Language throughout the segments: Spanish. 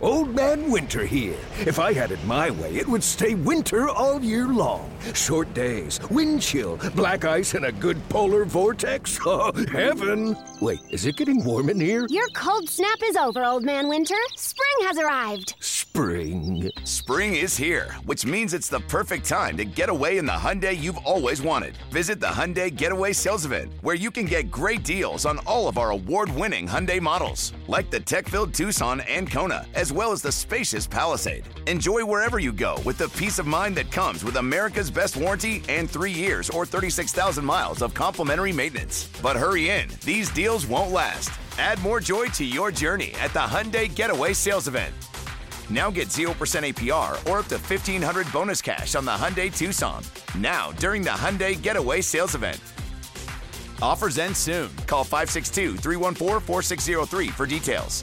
Old Man Winter here. If I had it my way, it would stay winter all year long. Short days, wind chill, black ice, and a good polar vortex. Oh, heaven! Wait, is it getting warm in here? Your cold snap is over, Old Man Winter. Spring has arrived. Spring. Spring is here, which means it's the perfect time to get away in the Hyundai you've always wanted. Visit the Hyundai Getaway Sales Event, where you can get great deals on all of our award-winning Hyundai models, like the tech-filled Tucson and Kona, as well as the spacious Palisade. Enjoy wherever you go with the peace of mind that comes with America's best warranty and three years or 36,000 miles of complimentary maintenance. But hurry in, these deals won't last. Add more joy to your journey at the Hyundai Getaway Sales Event. Now get 0% APR or up to 1500 bonus cash on the Hyundai Tucson. Now, during the Hyundai Getaway Sales Event. Offers end soon. Call 562 314 4603 for details.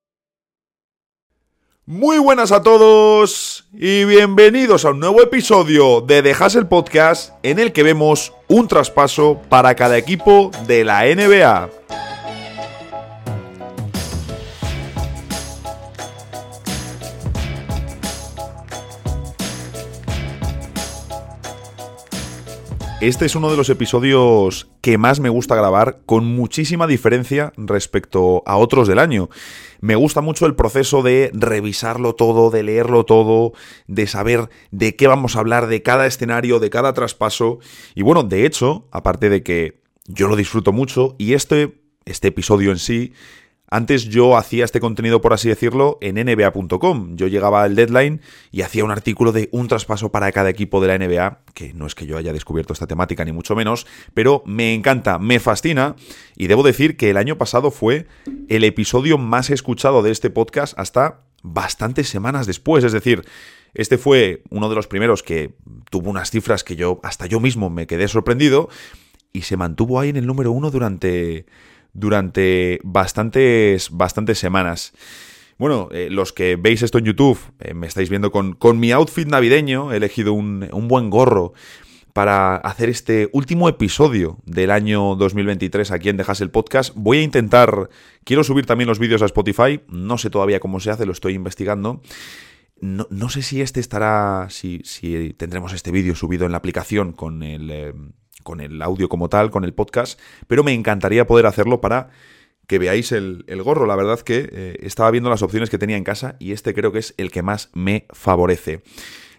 Muy buenas a todos y bienvenidos a un nuevo episodio de Dejas el Podcast en el que vemos un traspaso para cada equipo de la NBA. Este es uno de los episodios que más me gusta grabar, con muchísima diferencia respecto a otros del año. Me gusta mucho el proceso de revisarlo todo, de leerlo todo, de saber de qué vamos a hablar, de cada escenario, de cada traspaso. Y bueno, de hecho, aparte de que yo lo disfruto mucho, y este, este episodio en sí antes yo hacía este contenido, por así decirlo, en nba.com. Yo llegaba al deadline y hacía un artículo de un traspaso para cada equipo de la NBA, que no es que yo haya descubierto esta temática ni mucho menos, pero me encanta, me fascina y debo decir que el año pasado fue el episodio más escuchado de este podcast hasta bastantes semanas después, es decir, este fue uno de los primeros que tuvo unas cifras que yo hasta yo mismo me quedé sorprendido y se mantuvo ahí en el número uno durante durante bastantes, bastantes semanas. Bueno, eh, los que veis esto en YouTube, eh, me estáis viendo con, con, mi outfit navideño, he elegido un, un, buen gorro para hacer este último episodio del año 2023 aquí en Dejas el Podcast. Voy a intentar, quiero subir también los vídeos a Spotify, no sé todavía cómo se hace, lo estoy investigando. No, no sé si este estará, si, si tendremos este vídeo subido en la aplicación con el... Con el audio como tal, con el podcast, pero me encantaría poder hacerlo para que veáis el, gorro. La verdad que eh, estaba viendo las opciones que tenía en casa y este creo que es el que más me favorece.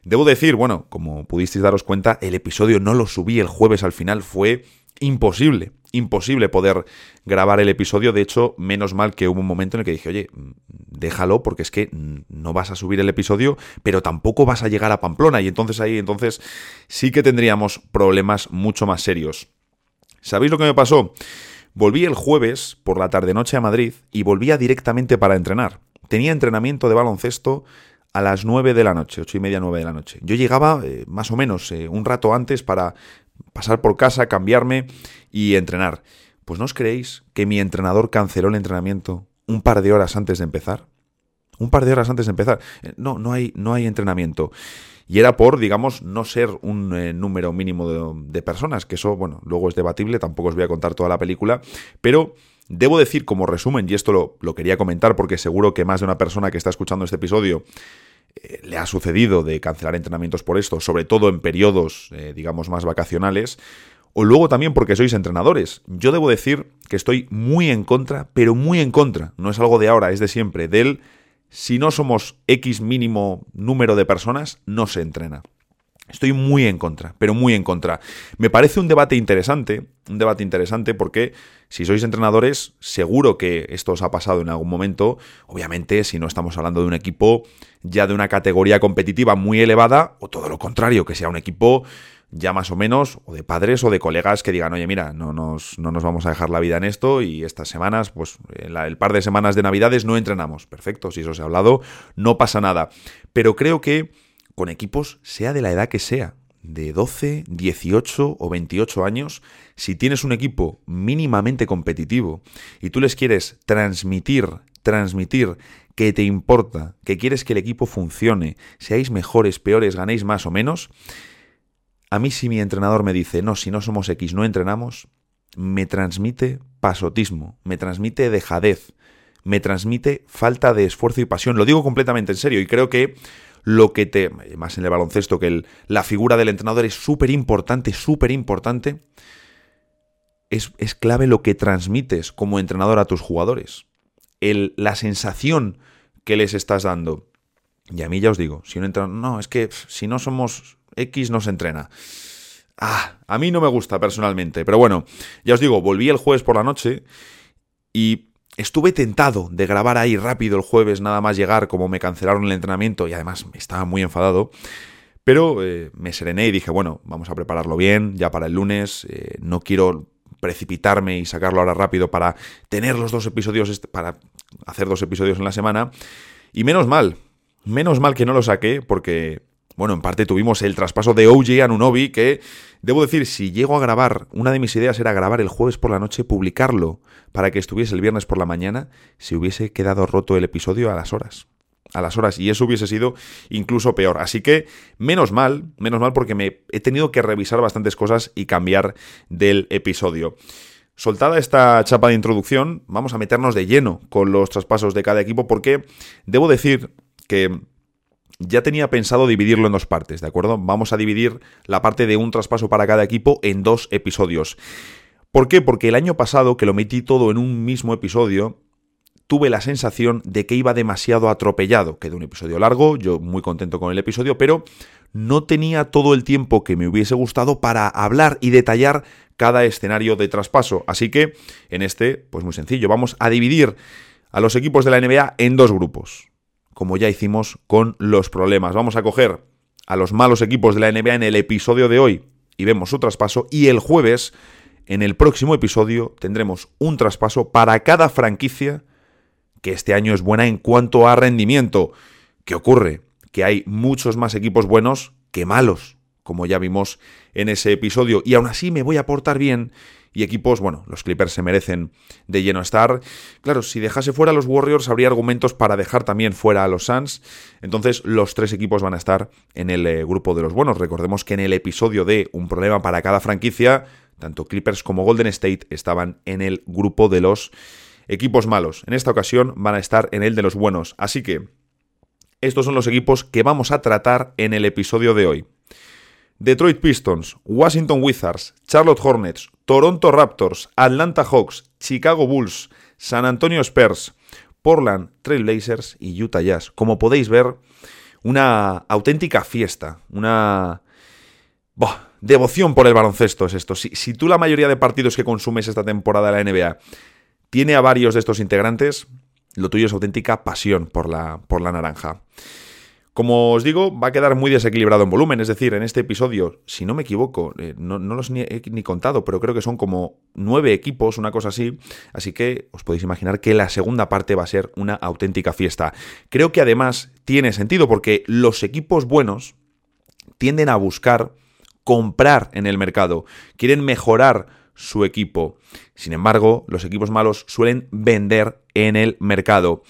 Debo decir, bueno, como pudisteis daros cuenta, el episodio no lo subí el jueves al final, fue imposible, imposible poder grabar el episodio. De hecho, menos mal que hubo un momento en el que dije, oye, déjalo porque es que no vas a subir el episodio, pero tampoco vas a llegar a Pamplona. Y entonces ahí, entonces sí que tendríamos problemas mucho más serios. ¿Sabéis lo que me pasó? Volví el jueves por la tarde-noche a Madrid y volvía directamente para entrenar. Tenía entrenamiento de baloncesto a las 9 de la noche, ocho y media, 9 de la noche. Yo llegaba eh, más o menos eh, un rato antes para pasar por casa, cambiarme y entrenar. Pues no os creéis que mi entrenador canceló el entrenamiento un par de horas antes de empezar. Un par de horas antes de empezar. Eh, no, no hay, no hay entrenamiento. Y era por, digamos, no ser un eh, número mínimo de, de, personas, que eso, bueno, luego es debatible, tampoco os voy a contar toda la película, pero debo decir como resumen, y esto lo, lo quería comentar porque seguro que más de una persona que está escuchando este episodio eh, le ha sucedido de cancelar entrenamientos por esto, sobre todo en periodos, eh, digamos, más vacacionales, o luego también porque sois entrenadores. Yo debo decir que estoy muy en contra, pero muy en contra, no es algo de ahora, es de siempre, del si no somos X mínimo número de personas, no se entrena. Estoy muy en contra, pero muy en contra. Me parece un debate interesante, un debate interesante porque si sois entrenadores, seguro que esto os ha pasado en algún momento. Obviamente, si no estamos hablando de un equipo ya de una categoría competitiva muy elevada, o todo lo contrario, que sea un equipo ya más o menos, o de padres o de colegas que digan, oye, mira, no nos, no nos vamos a dejar la vida en esto y estas semanas, pues el par de semanas de Navidades no entrenamos. Perfecto, si eso se ha hablado, no pasa nada. Pero creo que con equipos, sea de la edad que sea, de 12, 18 o 28 años, si tienes un equipo mínimamente competitivo y tú les quieres transmitir, transmitir que te importa, que quieres que el equipo funcione, seáis mejores, peores, ganéis más o menos, a mí si mi entrenador me dice, no, si no somos X, no entrenamos, me transmite pasotismo, me transmite dejadez, me transmite falta de esfuerzo y pasión. Lo digo completamente en serio y creo que lo que te... Más en el baloncesto, que la figura del entrenador es súper importante, súper importante. Es, es, clave lo que transmites como entrenador a tus jugadores. El, la sensación que les estás dando. Y a mí ya os digo, si un entrenador... No, es que si no somos X no se entrena. Ah, a mí no me gusta personalmente, pero bueno, ya os digo, volví el jueves por la noche y estuve tentado de grabar ahí rápido el jueves, nada más llegar, como me cancelaron el entrenamiento y además estaba muy enfadado. Pero eh, me serené y dije, bueno, vamos a prepararlo bien, ya para el lunes, eh, no quiero precipitarme y sacarlo ahora rápido para tener los dos episodios, para hacer dos episodios en la semana. Y menos mal, menos mal que no lo saqué porque bueno, en parte tuvimos el traspaso de OJ a Nunobi, que debo decir, si llego a grabar, una de mis ideas era grabar el jueves por la noche, publicarlo para que estuviese el viernes por la mañana, si hubiese quedado roto el episodio a las horas. A las horas, y eso hubiese sido incluso peor. Así que, menos mal, menos mal porque me he tenido que revisar bastantes cosas y cambiar del episodio. Soltada esta chapa de introducción, vamos a meternos de lleno con los traspasos de cada equipo, porque debo decir que ya tenía pensado dividirlo en dos partes, ¿de acuerdo? Vamos a dividir la parte de un traspaso para cada equipo en dos episodios. ¿Por qué? Porque el año pasado, que lo metí todo en un mismo episodio, tuve la sensación de que iba demasiado atropellado. Quedó un episodio largo, yo muy contento con el episodio, pero no tenía todo el tiempo que me hubiese gustado para hablar y detallar cada escenario de traspaso. Así que en este, pues muy sencillo, vamos a dividir a los equipos de la NBA en dos grupos como ya hicimos con los problemas. Vamos a coger a los malos equipos de la NBA en el episodio de hoy y vemos su traspaso y el jueves en el próximo episodio tendremos un traspaso para cada franquicia que este año es buena en cuanto a rendimiento. ¿Qué ocurre? Que hay muchos más equipos buenos que malos, como ya vimos en ese episodio, y aún así me voy a portar bien y equipos, bueno, los Clippers se merecen de lleno estar. Claro, si dejase fuera a los Warriors habría argumentos para dejar también fuera a los Suns. Entonces los tres equipos van a estar en el eh, grupo de los buenos. Recordemos que en el episodio de Un problema para cada franquicia, tanto Clippers como Golden State estaban en el grupo de los equipos malos. En esta ocasión van a estar en el de los buenos. Así que estos son los equipos que vamos a tratar en el episodio de hoy. Detroit Pistons, Washington Wizards, Charlotte Hornets, Toronto Raptors, Atlanta Hawks, Chicago Bulls, San Antonio Spurs, Portland Trail Blazers y Utah Jazz. Como podéis ver, una auténtica fiesta, una devoción por el baloncesto es esto. Si, si tú la mayoría de partidos que consumes esta temporada de la NBA tiene a varios de estos integrantes, lo tuyo es auténtica pasión por la, por la naranja. Como os digo, va a quedar muy desequilibrado en volumen, es decir, en este episodio, si no me equivoco, eh, no, los ni, he ni contado, pero creo que son como nueve equipos, una cosa así, así que os podéis imaginar que la segunda parte va a ser una auténtica fiesta. Creo que además tiene sentido porque los equipos buenos tienden a buscar comprar en el mercado, quieren mejorar su equipo. Sin embargo, los equipos malos suelen vender en el mercado.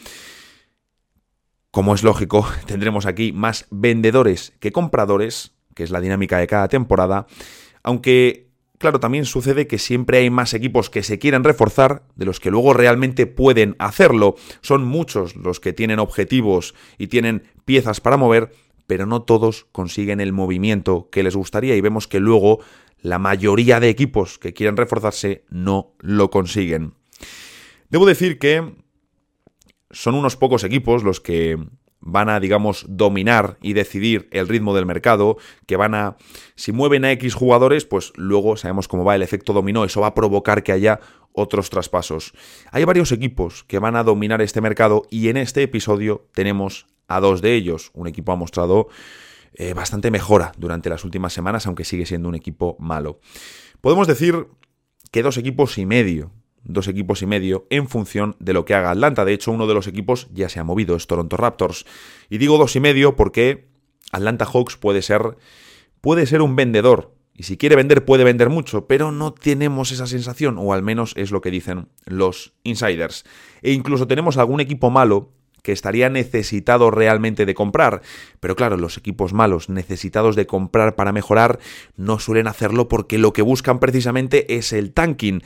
Como es lógico, tendremos aquí más vendedores que compradores, que es la dinámica de cada temporada, aunque claro, también sucede que siempre hay más equipos que se quieren reforzar de los que luego realmente pueden hacerlo. Son muchos los que tienen objetivos y tienen piezas para mover, pero no todos consiguen el movimiento que les gustaría y vemos que luego la mayoría de equipos que quieren reforzarse no lo consiguen. Debo decir que son unos pocos equipos los que van a, digamos, dominar y decidir el ritmo del mercado, que van a, si mueven a X jugadores, pues luego sabemos cómo va el efecto dominó, eso va a provocar que haya otros traspasos. Hay varios equipos que van a dominar este mercado y en este episodio tenemos a dos de ellos. Un equipo ha mostrado eh, bastante mejora durante las últimas semanas, aunque sigue siendo un equipo malo. Podemos decir que dos equipos y medio, dos equipos y medio en función de lo que haga Atlanta. De hecho, uno de los equipos ya se ha movido, es Toronto Raptors. Y digo dos y medio porque Atlanta Hawks puede ser, puede ser un vendedor. Y si quiere vender, puede vender mucho, pero no tenemos esa sensación, o al menos es lo que dicen los insiders. E incluso tenemos algún equipo malo que estaría necesitado realmente de comprar. Pero claro, los equipos malos necesitados de comprar para mejorar no suelen hacerlo porque lo que buscan precisamente es el tanking.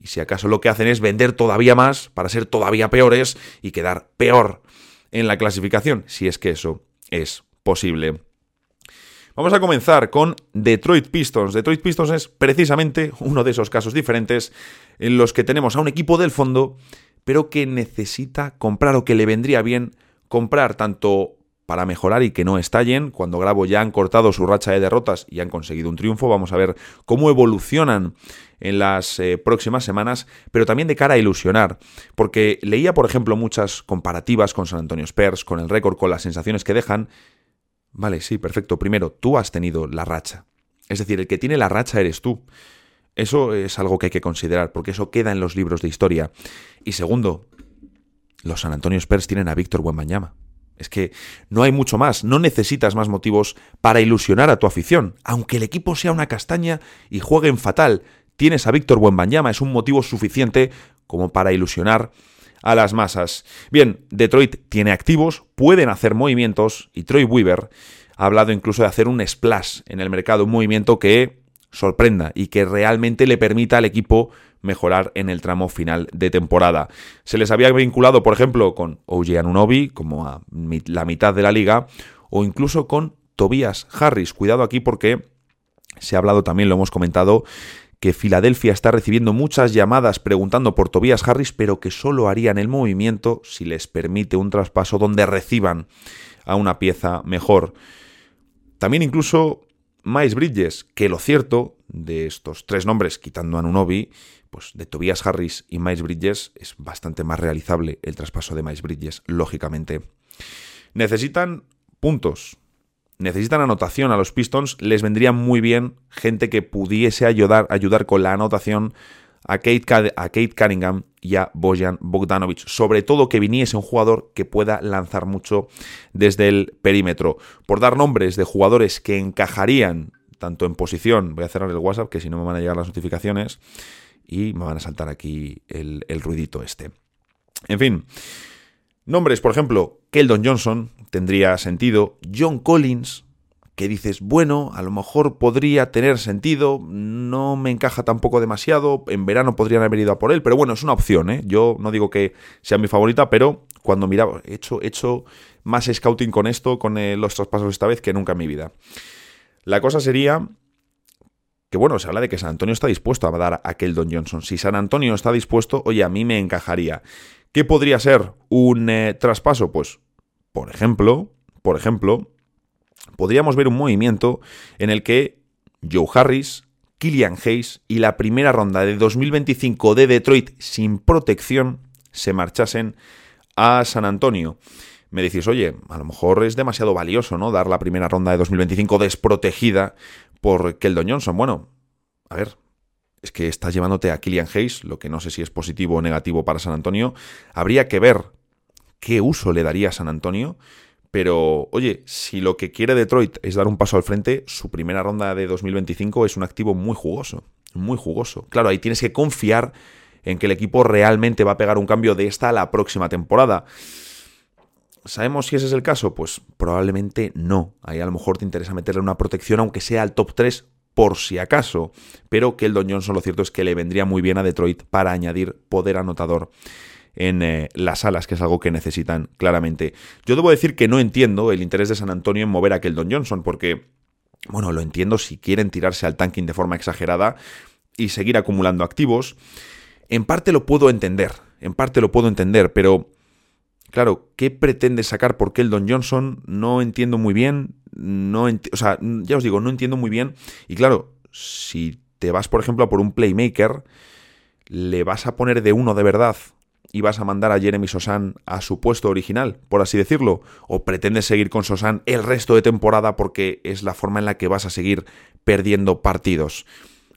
Y si acaso lo que hacen es vender todavía más para ser todavía peores y quedar peor en la clasificación, si es que eso es posible. Vamos a comenzar con Detroit Pistons. Detroit Pistons es precisamente uno de esos casos diferentes en los que tenemos a un equipo del fondo pero que necesita comprar o que le vendría bien comprar tanto para mejorar y que no estallen. Cuando grabo ya han cortado su racha de derrotas y han conseguido un triunfo. Vamos a ver cómo evolucionan en las eh, próximas semanas, pero también de cara a ilusionar. Porque leía, por ejemplo, muchas comparativas con San Antonio Spurs, con el récord, con las sensaciones que dejan. Vale, sí, perfecto. Primero, tú has tenido la racha. Es decir, el que tiene la racha eres tú. Eso es algo que hay que considerar, porque eso queda en los libros de historia. Y segundo, los San Antonio Spurs tienen a Víctor Buenbañama. Es que no hay mucho más, no necesitas más motivos para ilusionar a tu afición. Aunque el equipo sea una castaña y jueguen fatal, tienes a Víctor Buenbañama, es un motivo suficiente como para ilusionar a las masas. Bien, Detroit tiene activos, pueden hacer movimientos y Troy Weaver ha hablado incluso de hacer un splash en el mercado, un movimiento que sorprenda y que realmente le permita al equipo mejorar en el tramo final de temporada. Se les había vinculado, por ejemplo, con OG Anunobi, como a la mitad de la liga, o incluso con Tobias Harris. Cuidado aquí porque se ha hablado también, lo hemos comentado, que Filadelfia está recibiendo muchas llamadas preguntando por Tobias Harris, pero que solo harían el movimiento si les permite un traspaso donde reciban a una pieza mejor. También incluso Miles Bridges, que lo cierto de estos tres nombres, quitando a Nunobi, pues de Tobias Harris y Miles Bridges es bastante más realizable el traspaso de Miles Bridges, lógicamente. Necesitan puntos, necesitan anotación a los Pistons, les vendría muy bien gente que pudiese ayudar, ayudar con la anotación a Kate, a Kate Cunningham y a Bojan Bogdanovic. Sobre todo que viniese un jugador que pueda lanzar mucho desde el perímetro. Por dar nombres de jugadores que encajarían tanto en posición, voy a cerrar el WhatsApp que si no me van a llegar las notificaciones y me van a saltar aquí el, el ruidito este. En fin, nombres, por ejemplo, Keldon Johnson tendría sentido, John Collins, que dices, bueno, a lo mejor podría tener sentido, no me encaja tampoco demasiado, en verano podrían haber ido a por él, pero bueno, es una opción, ¿eh? Yo no digo que sea mi favorita, pero cuando miraba, he hecho, he hecho más scouting con esto, con eh, los traspasos esta vez, que nunca en mi vida. La cosa sería que bueno, se habla de que San Antonio está dispuesto a dar a Keldon Johnson. Si San Antonio está dispuesto, oye, a mí me encajaría. ¿Qué podría ser un eh, traspaso? Pues, por ejemplo, por ejemplo, podríamos ver un movimiento en el que Joe Harris, Killian Hayes y la primera ronda de 2025 de Detroit sin protección se marchasen a San Antonio. Me decís, oye, a lo mejor es demasiado valioso, ¿no? Dar la primera ronda de 2025 desprotegida por Keldon Johnson. Bueno, a ver, es que estás llevándote a Killian Hayes, lo que no sé si es positivo o negativo para San Antonio. Habría que ver qué uso le daría a San Antonio pero, oye, si lo que quiere Detroit es dar un paso al frente, su primera ronda de 2025 es un activo muy jugoso, muy jugoso. Claro, ahí tienes que confiar en que el equipo realmente va a pegar un cambio de esta a la próxima temporada. ¿Sabemos si ese es el caso? Pues probablemente no. Ahí a lo mejor te interesa meterle una protección, aunque sea al top 3, por si acaso. Pero que el Don Johnson lo cierto es que le vendría muy bien a Detroit para añadir poder anotador en eh, las alas, que es algo que necesitan claramente. Yo debo decir que no entiendo el interés de San Antonio en mover a Keldon Johnson, porque, bueno, lo entiendo si quieren tirarse al tanking de forma exagerada y seguir acumulando activos. En parte lo puedo entender, en parte lo puedo entender, pero claro, ¿qué pretende sacar por Keldon Johnson? No entiendo muy bien, no o sea, ya os digo, no entiendo muy bien. Y claro, si te vas, por ejemplo, a por un playmaker, le vas a poner de uno de verdad y vas a mandar a Jeremy Sosan a su puesto original, por así decirlo? ¿O pretendes seguir con Sosan el resto de temporada porque es la forma en la que vas a seguir perdiendo partidos?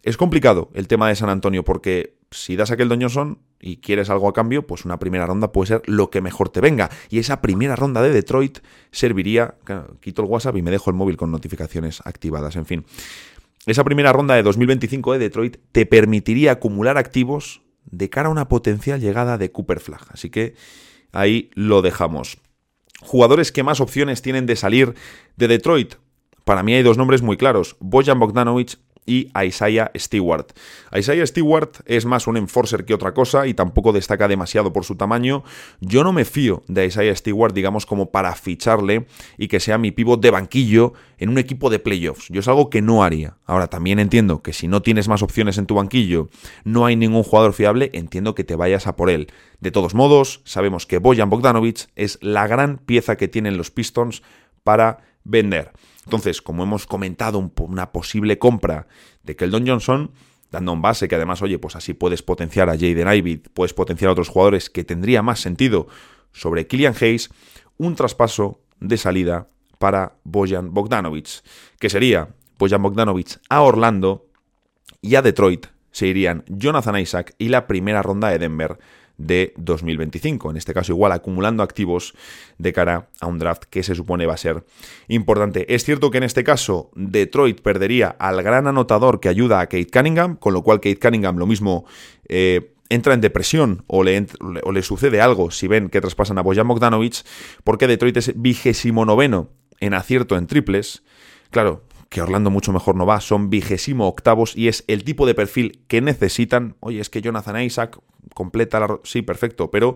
Es complicado el tema de San Antonio porque si das aquel Don Johnson y quieres algo a cambio, pues una primera ronda puede ser lo que mejor te venga. Y esa primera ronda de Detroit serviría, quito el WhatsApp y me dejo el móvil con notificaciones activadas, en fin. Esa primera ronda de 2025 de Detroit te permitiría acumular activos de cara a una potencial llegada de Cooper Flag. Así que ahí lo dejamos. Jugadores que más opciones tienen de salir de Detroit. Para mí hay dos nombres muy claros, Bojan Bogdanovic y Isaiah Stewart. Isaiah Stewart es más un enforcer que otra cosa y tampoco destaca demasiado por su tamaño. Yo no me fío de Isaiah Stewart, digamos, como para ficharle y que sea mi pivot de banquillo en un equipo de playoffs. Yo es algo que no haría. Ahora, también entiendo que si no tienes más opciones en tu banquillo, no hay ningún jugador fiable, entiendo que te vayas a por él. De todos modos, sabemos que Bojan Bogdanovic es la gran pieza que tienen los Pistons para vender. Entonces, como hemos comentado, una posible compra de Keldon Johnson, dando un base que además, oye, pues así puedes potenciar a Jaden Ivey, puedes potenciar a otros jugadores que tendría más sentido sobre Killian Hayes, un traspaso de salida para Bojan Bogdanovic, que sería Bojan Bogdanovic a Orlando y a Detroit se irían Jonathan Isaac y la primera ronda de Denver de 2025. En este caso, igual acumulando activos de cara a un draft que se supone va a ser importante. Es cierto que en este caso Detroit perdería al gran anotador que ayuda a Kate Cunningham, con lo cual Kate Cunningham lo mismo eh, entra en depresión o le, o le, sucede algo si ven que traspasan a Bojan Bogdanovic, porque Detroit es vigésimo noveno en acierto en triples. Claro, que Orlando mucho mejor no va, son vigésimo octavos y es el tipo de perfil que necesitan. Oye, es que Jonathan Isaac completa la... Sí, perfecto, pero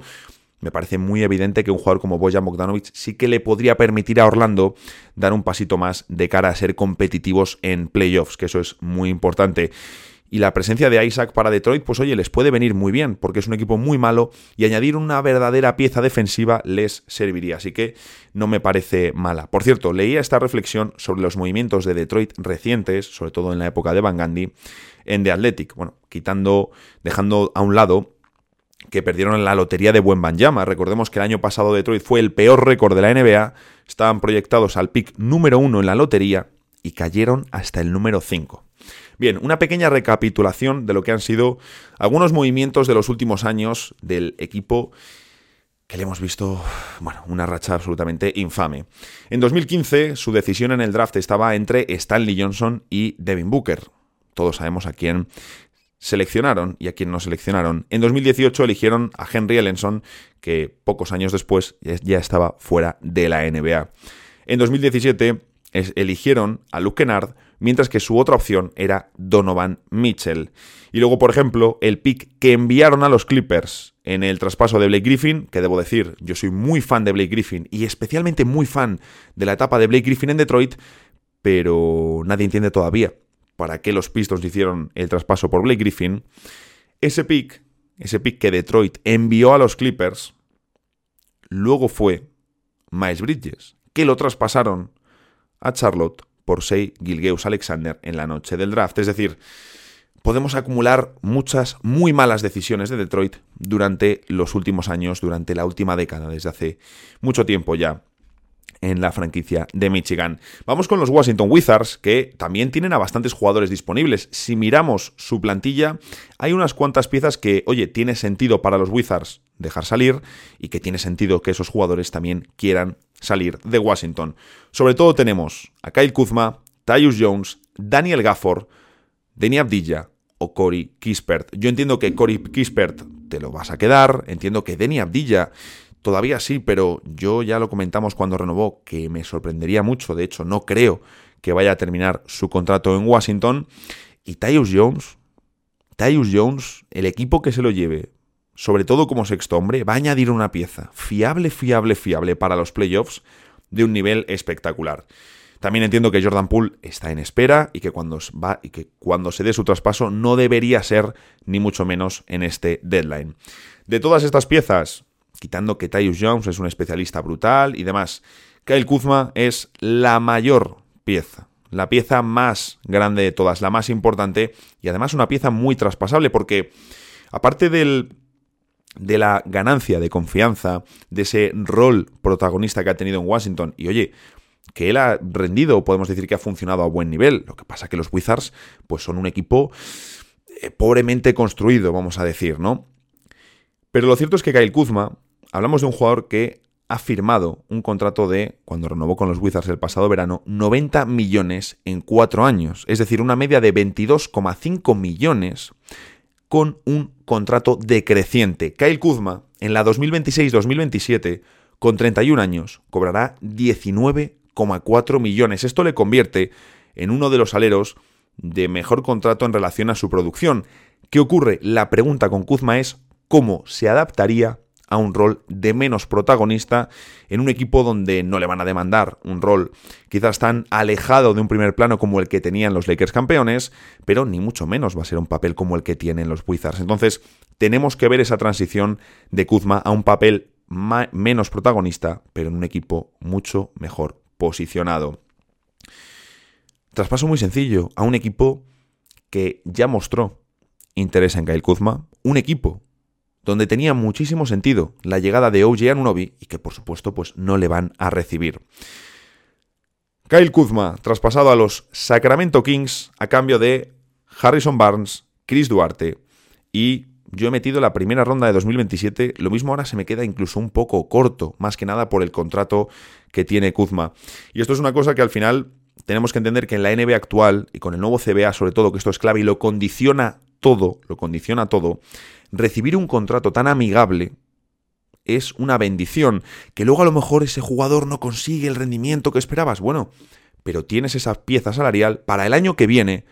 me parece muy evidente que un jugador como Bojan Bogdanovic sí que le podría permitir a Orlando dar un pasito más de cara a ser competitivos en playoffs, que eso es muy importante y la presencia de Isaac para Detroit, pues oye, les puede venir muy bien, porque es un equipo muy malo y añadir una verdadera pieza defensiva les serviría, así que no me parece mala. Por cierto, leía esta reflexión sobre los movimientos de Detroit recientes, sobre todo en la época de Van Gandhi, en The Athletic, bueno, quitando, dejando a un lado que perdieron la lotería de Buen Banjama. Recordemos que el año pasado Detroit fue el peor récord de la NBA, estaban proyectados al pick número uno en la lotería y cayeron hasta el número 5. Bien, una pequeña recapitulación de lo que han sido algunos movimientos de los últimos años del equipo que le hemos visto, bueno, una racha absolutamente infame. En 2015 su decisión en el draft estaba entre Stanley Johnson y Devin Booker. Todos sabemos a quién seleccionaron y a quién no seleccionaron. En 2018 eligieron a Henry Ellenson, que pocos años después ya estaba fuera de la NBA. En 2017 eligieron a Luke Kennard, mientras que su otra opción era Donovan Mitchell. Y luego, por ejemplo, el pick que enviaron a los Clippers en el traspaso de Blake Griffin, que debo decir, yo soy muy fan de Blake Griffin y especialmente muy fan de la etapa de Blake Griffin en Detroit, pero nadie entiende todavía para qué los Pistons hicieron el traspaso por Blake Griffin. Ese pick, ese pick que Detroit envió a los Clippers, luego fue Miles Bridges, que lo traspasaron a Charlotte por Sei Gilgeus Alexander en la noche del draft. Es decir, podemos acumular muchas muy malas decisiones de Detroit durante los últimos años, durante la última década, desde hace mucho tiempo ya en la franquicia de Michigan. Vamos con los Washington Wizards, que también tienen a bastantes jugadores disponibles. Si miramos su plantilla, hay unas cuantas piezas que, oye, tiene sentido para los Wizards dejar salir y que tiene sentido que esos jugadores también quieran salir de Washington. Sobre todo tenemos a Kyle Kuzma, Tyus Jones, Daniel Gafford, Denny Abdilla o Cory Kispert. Yo entiendo que Cory Kispert te lo vas a quedar, entiendo que Denny Abdilla todavía sí, pero yo ya lo comentamos cuando renovó, que me sorprendería mucho, de hecho no creo que vaya a terminar su contrato en Washington. Y Tyus Jones, Tyus Jones, el equipo que se lo lleve, sobre todo como sexto hombre, va a añadir una pieza fiable, fiable, fiable para los playoffs de un nivel espectacular. También entiendo que Jordan Poole está en espera y que cuando, va, y que cuando se dé su traspaso no debería ser ni mucho menos en este deadline. De todas estas piezas, quitando que Tyus Jones es un especialista brutal y demás, Kyle Kuzma es la mayor pieza, la pieza más grande de todas, la más importante y además una pieza muy traspasable porque aparte del de la ganancia de confianza, de ese rol protagonista que ha tenido en Washington. Y oye, que él ha rendido, podemos decir que ha funcionado a buen nivel. Lo que pasa que los Wizards, pues son un equipo eh, pobremente construido, vamos a decir, ¿no? Pero lo cierto es que Kyle Kuzma, hablamos de un jugador que ha firmado un contrato de, cuando renovó con los Wizards el pasado verano, 90 millones en cuatro años. Es decir, una media de 22,5 millones con un contrato decreciente. Kyle Kuzma, en la 2026-2027, con 31 años, cobrará 19,4 millones. Esto le convierte en uno de los aleros de mejor contrato en relación a su producción. ¿Qué ocurre? La pregunta con Kuzma es cómo se adaptaría a un rol de menos protagonista en un equipo donde no le van a demandar un rol quizás tan alejado de un primer plano como el que tenían los Lakers campeones, pero ni mucho menos va a ser un papel como el que tienen los Wizards. Entonces, tenemos que ver esa transición de Kuzma a un papel menos protagonista, pero en un equipo mucho mejor posicionado. Traspaso muy sencillo a un equipo que ya mostró interés en Kyle Kuzma, un equipo donde tenía muchísimo sentido la llegada de OJ Anunobi y que por supuesto pues no le van a recibir. Kyle Kuzma, traspasado a los Sacramento Kings a cambio de Harrison Barnes, Chris Duarte y yo he metido la primera ronda de 2027, lo mismo ahora se me queda incluso un poco corto, más que nada por el contrato que tiene Kuzma. Y esto es una cosa que al final tenemos que entender que en la NBA actual y con el nuevo CBA sobre todo, que esto es clave y lo condiciona todo, lo condiciona todo, recibir un contrato tan amigable es una bendición. Que luego a lo mejor ese jugador no consigue el rendimiento que esperabas. Bueno, pero tienes esa pieza salarial para el año que viene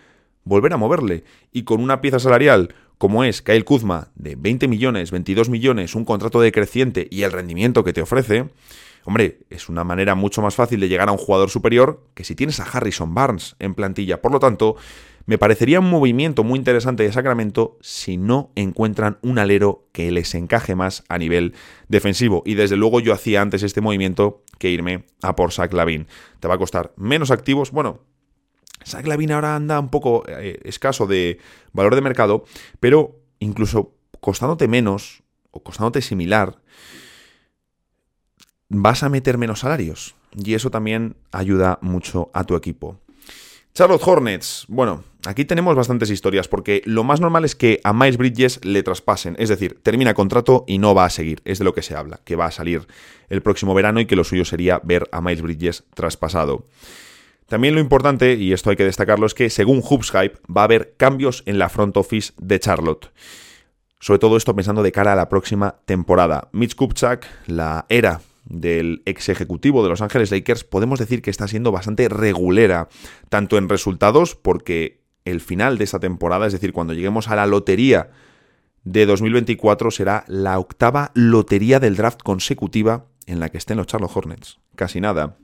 volver a moverle. Y con una pieza salarial como es Kyle Kuzma de 20 millones, 22 millones, un contrato decreciente y el rendimiento que te ofrece, hombre, es una manera mucho más fácil de llegar a un jugador superior que si tienes a Harrison Barnes en plantilla. Por lo tanto, me parecería un movimiento muy interesante de Sacramento si no encuentran un alero que les encaje más a nivel defensivo. Y desde luego yo hacía antes este movimiento que irme a por Zach Lavin. Te va a costar menos activos. Bueno, Zach Lavin ahora anda un poco eh, escaso de valor de mercado, pero incluso costándote menos o costándote similar, vas a meter menos salarios. Y eso también ayuda mucho a tu equipo. Charlotte Hornets. Bueno, aquí tenemos bastantes historias porque lo más normal es que a Miles Bridges le traspasen, es decir, termina contrato y no va a seguir, es de lo que se habla, que va a salir el próximo verano y que lo suyo sería ver a Miles Bridges traspasado. También lo importante, y esto hay que destacarlo, es que según Hoops Hype va a haber cambios en la front office de Charlotte. Sobre todo esto pensando de cara a la próxima temporada. Mitch Kupchak, la era del ex ejecutivo de Los Ángeles Lakers, podemos decir que está siendo bastante regulera, tanto en resultados, porque el final de esta temporada, es decir, cuando lleguemos a la lotería de 2024, será la octava lotería del draft consecutiva en la que estén los Charlotte Hornets. Casi nada.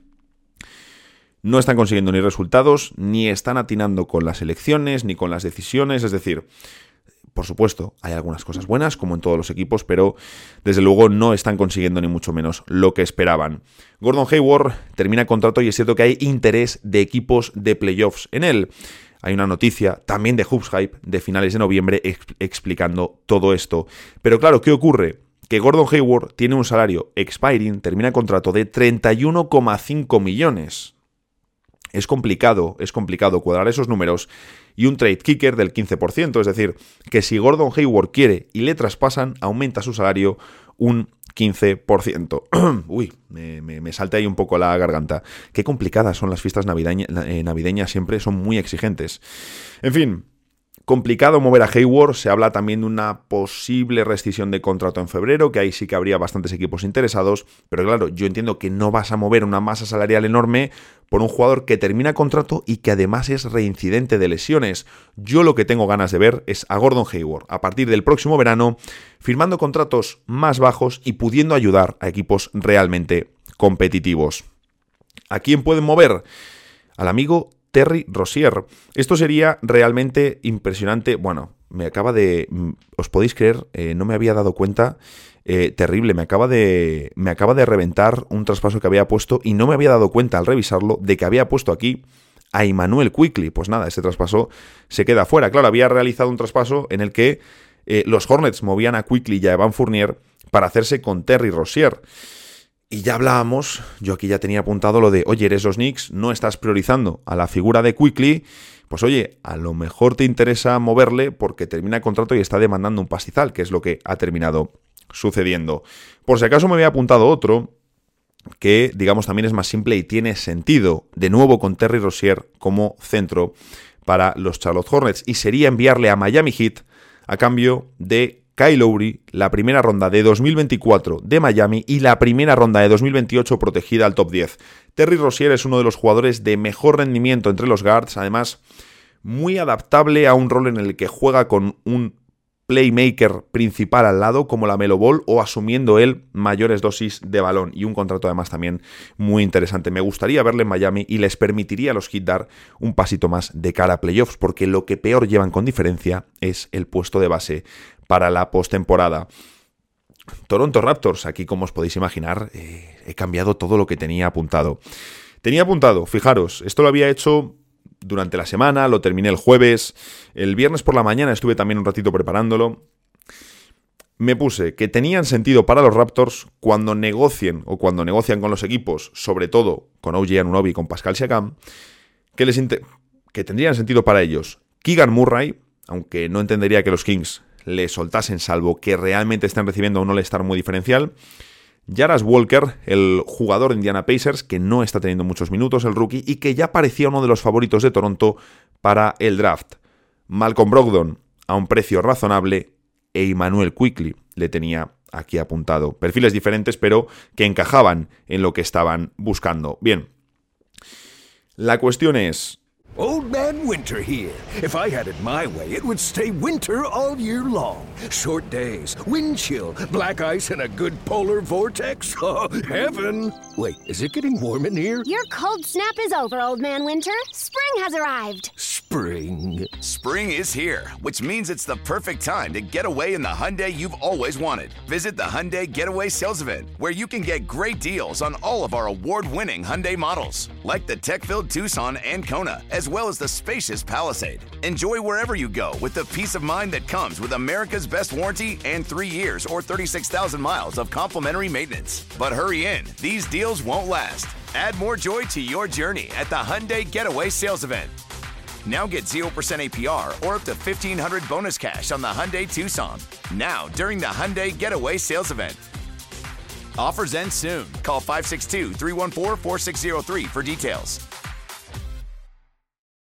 No están consiguiendo ni resultados, ni están atinando con las elecciones, ni con las decisiones, es decir, por supuesto, hay algunas cosas buenas, como en todos los equipos, pero desde luego no están consiguiendo ni mucho menos lo que esperaban. Gordon Hayward termina contrato y es cierto que hay interés de equipos de playoffs en él. Hay una noticia también de Hoops Hype de finales de noviembre explicando todo esto. Pero claro, ¿qué ocurre? Que Gordon Hayward tiene un salario expiring, termina contrato de 31,5 millones. Es complicado, es complicado cuadrar esos números y un trade kicker del 15%, es decir, que si Gordon Hayward quiere y le traspasan, aumenta su salario un 15%. Uy, me, salta ahí un poco la garganta. Qué complicadas son las fiestas eh, navideñas siempre, son muy exigentes. En fin, Complicado mover a Hayward, se habla también de una posible rescisión de contrato en febrero, que ahí sí que habría bastantes equipos interesados, pero claro, yo entiendo que no vas a mover una masa salarial enorme por un jugador que termina contrato y que además es reincidente de lesiones. Yo lo que tengo ganas de ver es a Gordon Hayward a partir del próximo verano firmando contratos más bajos y pudiendo ayudar a equipos realmente competitivos. ¿A quién pueden mover? Al amigo Terry Rosier. Esto sería realmente impresionante. Bueno, me acaba de... Mm, ¿Os podéis creer? Eh, no me había dado cuenta. Eh, terrible, me acaba, de, me acaba de reventar un traspaso que había puesto y no me había dado cuenta al revisarlo de que había puesto aquí a Emmanuel Quickly. Pues nada, ese traspaso se queda fuera. Claro, había realizado un traspaso en el que eh, los Hornets movían a Quickly y a Evan Fournier para hacerse con Terry Rossier. Y ya hablábamos, yo aquí ya tenía apuntado lo de, oye, eres los Knicks, no estás priorizando a la figura de Quickly, pues oye, a lo mejor te interesa moverle porque termina el contrato y está demandando un pastizal, que es lo que ha terminado sucediendo. Por si acaso me había apuntado otro, que digamos también es más simple y tiene sentido, de nuevo con Terry Rossier como centro para los Charlotte Hornets, y sería enviarle a Miami Heat a cambio de Kyle Lowry, la primera ronda de 2024 de Miami y la primera ronda de 2028 protegida al top 10. Terry Rossier es uno de los jugadores de mejor rendimiento entre los guards, además muy adaptable a un rol en el que juega con un playmaker principal al lado, como la Melo Ball, o asumiendo él mayores dosis de balón. Y un contrato además también muy interesante. Me gustaría verle en Miami y les permitiría a los Heat dar un pasito más de cara a playoffs, porque lo que peor llevan con diferencia es el puesto de base para la postemporada. Toronto Raptors, aquí como os podéis imaginar, eh, he cambiado todo lo que tenía apuntado. Tenía apuntado, fijaros, esto lo había hecho durante la semana, lo terminé el jueves, el viernes por la mañana estuve también un ratito preparándolo. Me puse que tenían sentido para los Raptors cuando negocien o cuando negocian con los equipos, sobre todo con OG Anunobi y con Pascal Siakam, que, les que tendrían sentido para ellos. Keegan Murray, aunque no entendería que los Kings le soltasen salvo que realmente estén recibiendo un all-star muy diferencial. Jaras Walker, el jugador de Indiana Pacers, que no está teniendo muchos minutos, el rookie, y que ya parecía uno de los favoritos de Toronto para el draft. Malcolm Brogdon, a un precio razonable, e Emmanuel Quickly le tenía aquí apuntado. Perfiles diferentes, pero que encajaban en lo que estaban buscando. Bien. La cuestión es, Old Man Winter here. If I had it my way, it would stay winter all year long. Short days, wind chill, black ice, and a good polar vortex. Oh, heaven! Wait, is it getting warm in here? Your cold snap is over, Old Man Winter. Spring has arrived. Spring. Spring is here, which means it's the perfect time to get away in the Hyundai you've always wanted. Visit the Hyundai Getaway Sales Event, where you can get great deals on all of our award-winning Hyundai models, like the tech-filled Tucson and Kona, as well as the spacious Palisade. Enjoy wherever you go with the peace of mind that comes with America's best warranty and three years or 36,000 miles of complimentary maintenance. But hurry in, these deals won't last. Add more joy to your journey at the Hyundai Getaway Sales Event. Now get 0% APR or up to 1500 bonus cash on the Hyundai Tucson. Now, during the Hyundai Getaway Sales Event. Offers end soon. Call 562 314 4603 for details.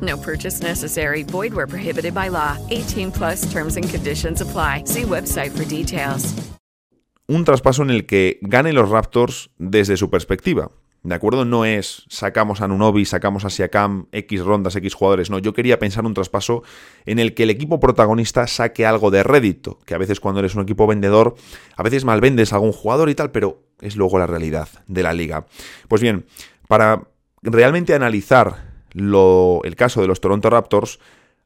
No purchase necessary. Void where prohibited by law. 18 plus terms and conditions apply. See website for details. Un traspaso en el que ganen los Raptors desde su perspectiva. ¿De acuerdo? No es sacamos a Nunobi, sacamos a Siakam, X rondas, X jugadores. No, yo quería pensar un traspaso en el que el equipo protagonista saque algo de rédito. Que a veces cuando eres un equipo vendedor, a veces mal vendes a algún jugador y tal, pero es luego la realidad de la liga. Pues bien, para realmente analizar el caso de los Toronto Raptors,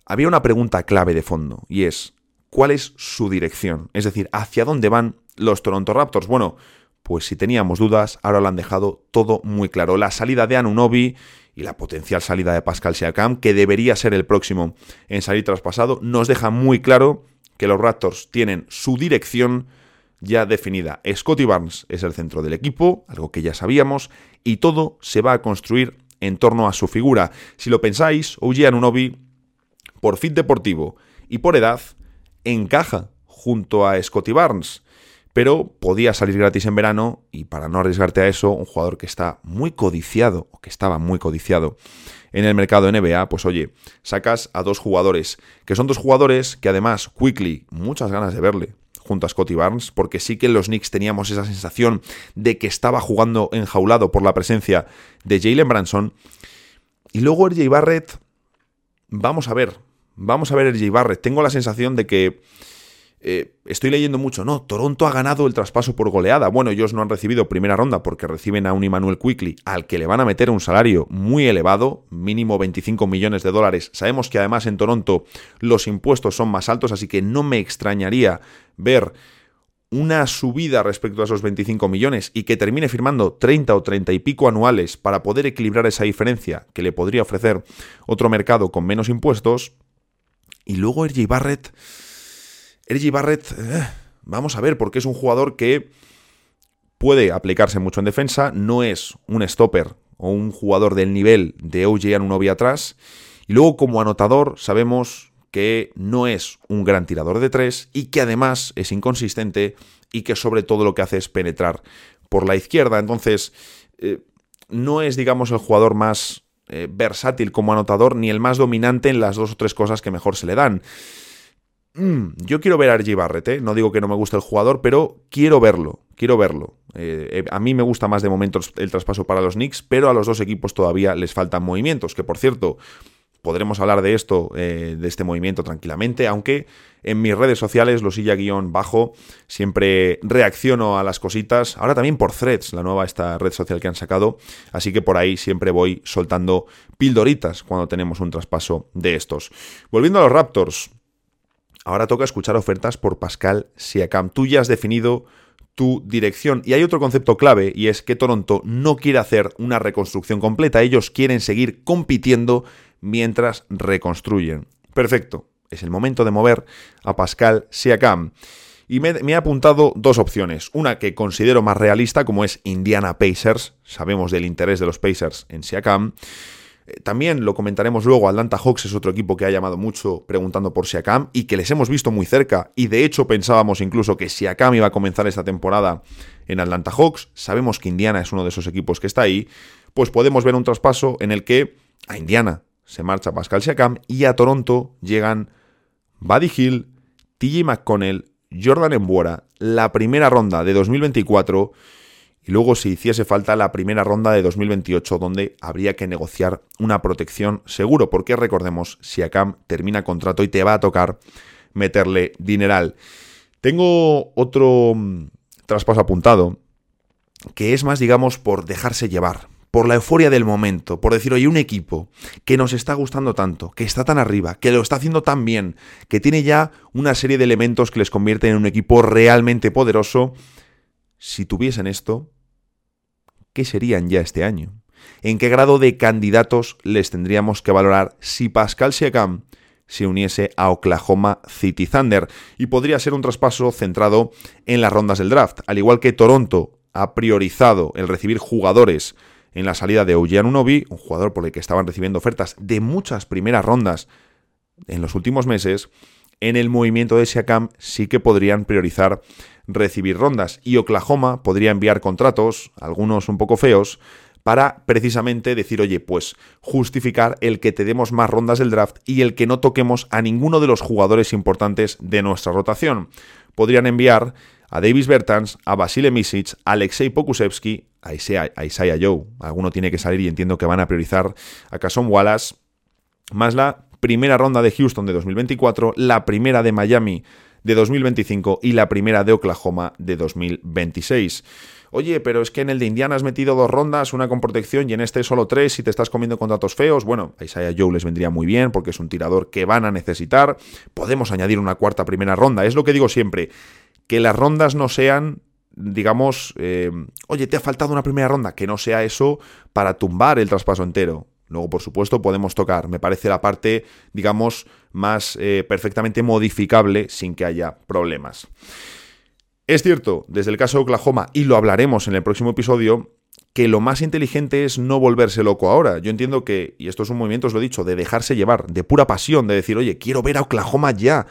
había una pregunta clave de fondo y es, ¿cuál es su dirección? Es decir, ¿hacia dónde van los Toronto Raptors? Bueno, pues si teníamos dudas, ahora lo han dejado todo muy claro. La salida de Anunobi y la potencial salida de Pascal Siakam, que debería ser el próximo en salir traspasado, nos deja muy claro que los Raptors tienen su dirección ya definida. Scotty Barnes es el centro del equipo, algo que ya sabíamos, y todo se va a construir en torno a su figura. Si lo pensáis, OG Anunobi, por fit deportivo y por edad, encaja junto a Scotty Barnes. Pero podía salir gratis en verano y para no arriesgarte a eso, un jugador que está muy codiciado, o que estaba muy codiciado en el mercado NBA, pues oye, sacas a dos jugadores, que son dos jugadores que además, Quickly, muchas ganas de verle junto a Scotty Barnes, porque sí que en los Knicks teníamos esa sensación de que estaba jugando enjaulado por la presencia de Jalen Branson. Y luego RJ Barrett, vamos a ver, vamos a ver RJ Barrett. Tengo la sensación de que eh, estoy leyendo mucho, no, Toronto ha ganado el traspaso por goleada. Bueno, ellos no han recibido primera ronda porque reciben a un Emmanuel Quickly al que le van a meter un salario muy elevado, mínimo 25 millones de dólares. Sabemos que además en Toronto los impuestos son más altos, así que no me extrañaría ver una subida respecto a esos 25 millones y que termine firmando 30 o 30 y pico anuales para poder equilibrar esa diferencia que le podría ofrecer otro mercado con menos impuestos. Y luego RJ Barrett RG Barrett, eh, vamos a ver, porque es un jugador que puede aplicarse mucho en defensa, no es un stopper o un jugador del nivel de OJ Anunobi atrás. Y luego como anotador sabemos que no es un gran tirador de tres y que además es inconsistente y que sobre todo lo que hace es penetrar por la izquierda. Entonces, eh, no es, digamos, el jugador más eh, versátil como anotador ni el más dominante en las dos o tres cosas que mejor se le dan. Mm, yo quiero ver a RG Barrett, ¿eh? no digo que no me guste el jugador, pero quiero verlo, quiero verlo. Eh, a mí me gusta más de momento el traspaso para los Knicks, pero a los dos equipos todavía les faltan movimientos, que por cierto, podremos hablar de esto, de este movimiento tranquilamente, aunque en mis redes sociales, losilla-bajo, siempre reacciono a las cositas, ahora también por Threads, la nueva esta red social que han sacado, así que por ahí siempre voy soltando pildoritas cuando tenemos un traspaso de estos. Volviendo a los Raptors, Ahora toca escuchar ofertas por Pascal Siakam. Tú ya has definido tu dirección. Y hay otro concepto clave y es que Toronto no quiere hacer una reconstrucción completa. Ellos quieren seguir compitiendo mientras reconstruyen. Perfecto. Es el momento de mover a Pascal Siakam. Y me, me, he apuntado dos opciones. Una que considero más realista, como es Indiana Pacers. Sabemos del interés de los Pacers en Siakam. Eh, también lo comentaremos luego, Atlanta Hawks es otro equipo que ha llamado mucho preguntando por Siakam y que les hemos visto muy cerca. Y de hecho pensábamos incluso que Siakam iba a comenzar esta temporada en Atlanta Hawks, sabemos que Indiana es uno de esos equipos que está ahí, pues podemos ver un traspaso en el que a Indiana se marcha Pascal Siakam y a Toronto llegan Buddy Hill, TJ McConnell, Jordan Embuora, la primera ronda de 2024 y luego si hiciese falta la primera ronda de 2028 donde habría que negociar una protección seguro, porque recordemos, si Acam termina contrato y te va a tocar meterle dineral. Tengo otro mm, traspaso apuntado que es más, digamos, por dejarse llevar, por la euforia del momento, por decir, oye, un equipo que nos está gustando tanto, que está tan arriba, que lo está haciendo tan bien, que tiene ya una serie de elementos que les convierten en un equipo realmente poderoso, si tuviesen esto, ¿qué serían ya este año? ¿En qué grado de candidatos les tendríamos que valorar si Pascal Siakam se uniese a Oklahoma City Thunder? Y podría ser un traspaso centrado en las rondas del draft, al igual que Toronto ha priorizado el recibir jugadores en la salida de Ojean Unobi, un jugador por el que estaban recibiendo ofertas de muchas primeras rondas en los últimos meses, en el movimiento de Siakam sí que podrían priorizar recibir rondas y Oklahoma podría enviar contratos, algunos un poco feos, para precisamente decir, oye, pues justificar el que te demos más rondas del draft y el que no toquemos a ninguno de los jugadores importantes de nuestra rotación. Podrían enviar a Davis Bertans, a Basile Misic, a Alexei Isaiah, a Isaiah Joe. Alguno tiene que salir y entiendo que van a priorizar a Cason Wallace, más la primera ronda de Houston de 2024, la primera de Miami de 2025 y la primera de Oklahoma de 2026. Oye, pero es que en el de Indiana has metido dos rondas, una con protección y en este solo tres y te estás comiendo contratos feos. Bueno, a Isaiah Joe les vendría muy bien porque es un tirador que van a necesitar. Podemos añadir una cuarta primera ronda. Es lo que digo siempre, que las rondas no sean digamos, eh, oye, te ha faltado una primera ronda, que no sea eso para tumbar el traspaso entero. Luego, por supuesto, podemos tocar, me parece la parte, digamos, más eh, perfectamente modificable sin que haya problemas. Es cierto, desde el caso de Oklahoma, y lo hablaremos en el próximo episodio, que lo más inteligente es no volverse loco ahora. Yo entiendo que, y esto es un movimiento, os lo he dicho, de dejarse llevar, de pura pasión, de decir, oye, quiero ver a Oklahoma ya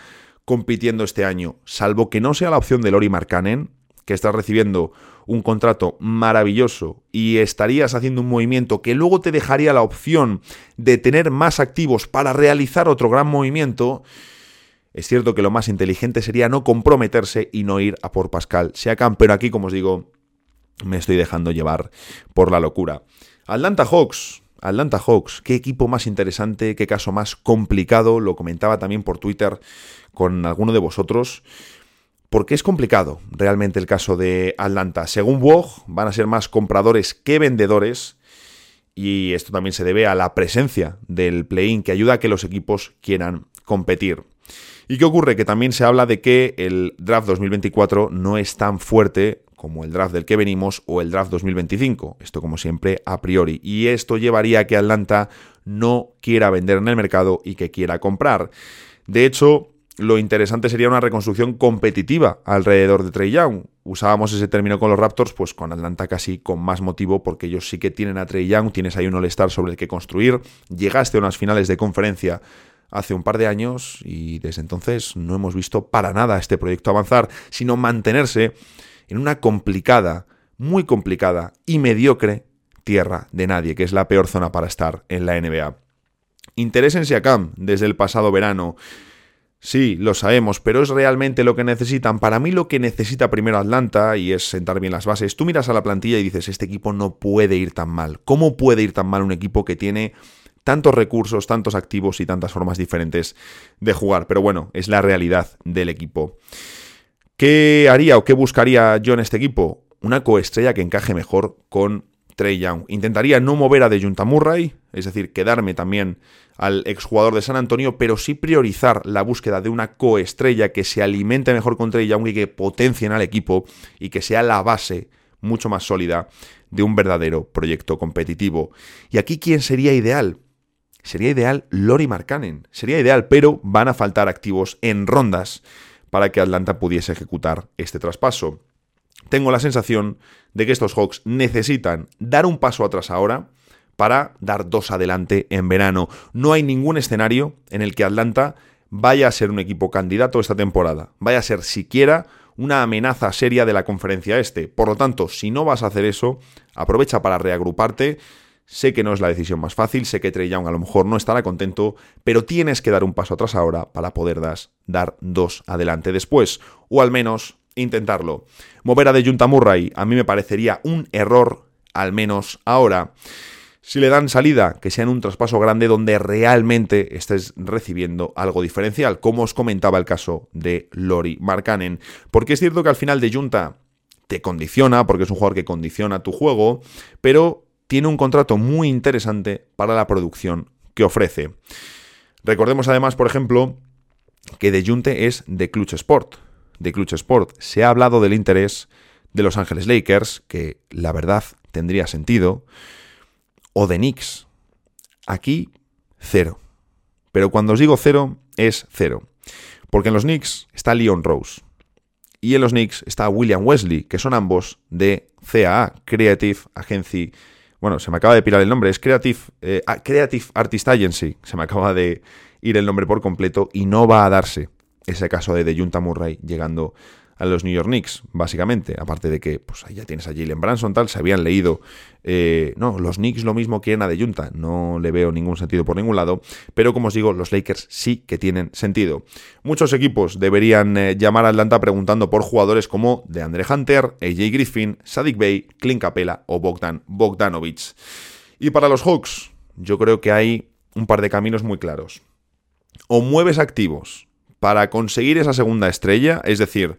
compitiendo este año, salvo que no sea la opción de Lori Markkanen, que está recibiendo un contrato maravilloso y estarías haciendo un movimiento que luego te dejaría la opción de tener más activos para realizar otro gran movimiento, es cierto que lo más inteligente sería no comprometerse y no ir a por Pascal Siakam, pero aquí, como os digo, me estoy dejando llevar por la locura. Atlanta Hawks, Atlanta Hawks, qué equipo más interesante, qué caso más complicado, lo comentaba también por Twitter con alguno de vosotros. Porque es complicado realmente el caso de Atlanta. Según Woj, van a ser más compradores que vendedores. Y esto también se debe a la presencia del play-in que ayuda a que los equipos quieran competir. ¿Y qué ocurre? Que también se habla de que el draft 2024 no es tan fuerte como el draft del que venimos o el draft 2025. Esto como siempre a priori. Y esto llevaría a que Atlanta no quiera vender en el mercado y que quiera comprar. De hecho, lo interesante sería una reconstrucción competitiva alrededor de Trey Young. Usábamos ese término con los Raptors, pues con Atlanta casi con más motivo, porque ellos sí que tienen a Trey Young, tienes ahí un All-Star sobre el que construir. Llegaste a unas finales de conferencia hace un par de años y desde entonces no hemos visto para nada este proyecto avanzar, sino mantenerse en una complicada, muy complicada y mediocre tierra de nadie, que es la peor zona para estar en la NBA. Interés en Siakam desde el pasado verano. Sí, lo sabemos, pero es realmente lo que necesitan. Para mí lo que necesita primero Atlanta y es sentar bien las bases. Tú miras a la plantilla y dices, este equipo no puede ir tan mal. ¿Cómo puede ir tan mal un equipo que tiene tantos recursos, tantos activos y tantas formas diferentes de jugar? Pero bueno, es la realidad del equipo. ¿Qué haría o qué buscaría yo en este equipo? Una coestrella que encaje mejor con Trey Young. Intentaría no mover a Junta Murray, es decir, quedarme también al exjugador de San Antonio, pero sí priorizar la búsqueda de una coestrella que se alimente mejor con Trey Young y que potencien al equipo y que sea la base mucho más sólida de un verdadero proyecto competitivo. ¿Y aquí quién sería ideal? Sería ideal Lori Markkanen. Sería ideal, pero van a faltar activos en rondas para que Atlanta pudiese ejecutar este traspaso. Tengo la sensación de que estos Hawks necesitan dar un paso atrás ahora para dar dos adelante en verano. No hay ningún escenario en el que Atlanta vaya a ser un equipo candidato esta temporada, vaya a ser siquiera una amenaza seria de la conferencia este. Por lo tanto, si no vas a hacer eso, aprovecha para reagruparte. Sé que no es la decisión más fácil, sé que Trey Young a lo mejor no estará contento, pero tienes que dar un paso atrás ahora para poder dar dos adelante después, o al menos intentarlo. Mover a De Junta Murray a mí me parecería un error, al menos ahora. Si le dan salida, que sea en un traspaso grande donde realmente estés recibiendo algo diferencial, como os comentaba el caso de Lori Markkanen. Porque es cierto que al final de Junta te condiciona, porque es un jugador que condiciona tu juego, pero tiene un contrato muy interesante para la producción que ofrece. Recordemos además, por ejemplo, que De es de Clutch Sport. De Clutch Sport se ha hablado del interés de Los Ángeles Lakers, que la verdad tendría sentido o de Knicks. Aquí, cero. Pero cuando os digo cero, es cero. Porque en los Knicks está Leon Rose. Y en los Knicks está William Wesley, que son ambos de CAA, Creative Agency. Bueno, se me acaba de pirar el nombre, es Creative, eh, Creative Artist Agency. Se me acaba de ir el nombre por completo y no va a darse ese caso de Junta Murray llegando a los New York Knicks, básicamente. Aparte de que, pues ya tienes a Jalen Branson, tal, se habían leído. Eh, no, los Knicks lo mismo quieren a Junta. No le veo ningún sentido por ningún lado. Pero como os digo, los Lakers sí que tienen sentido. Muchos equipos deberían eh, llamar a Atlanta preguntando por jugadores como DeAndre Hunter, AJ Griffin, Sadik Bey, Clint Capela o Bogdan Bogdanovich. Y para los Hawks, yo creo que hay un par de caminos muy claros. O mueves activos para conseguir esa segunda estrella, es decir,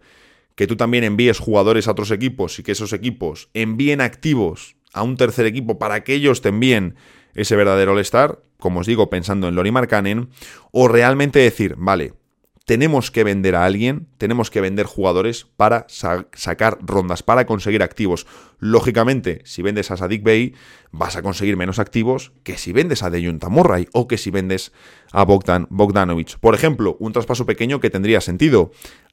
que tú también envíes jugadores a otros equipos y que esos equipos envíen activos a un tercer equipo para que ellos te envíen ese verdadero All-Star, como os digo, pensando en Lori Markkanen, o realmente decir, vale, tenemos que vender a alguien, tenemos que vender jugadores para sacar rondas, para conseguir activos. Lógicamente, si vendes a Sadik Bey, vas a conseguir menos activos que si vendes a Deyunta Murray o que si vendes a Bogdan Bogdanovich. Por ejemplo, un traspaso pequeño que tendría sentido.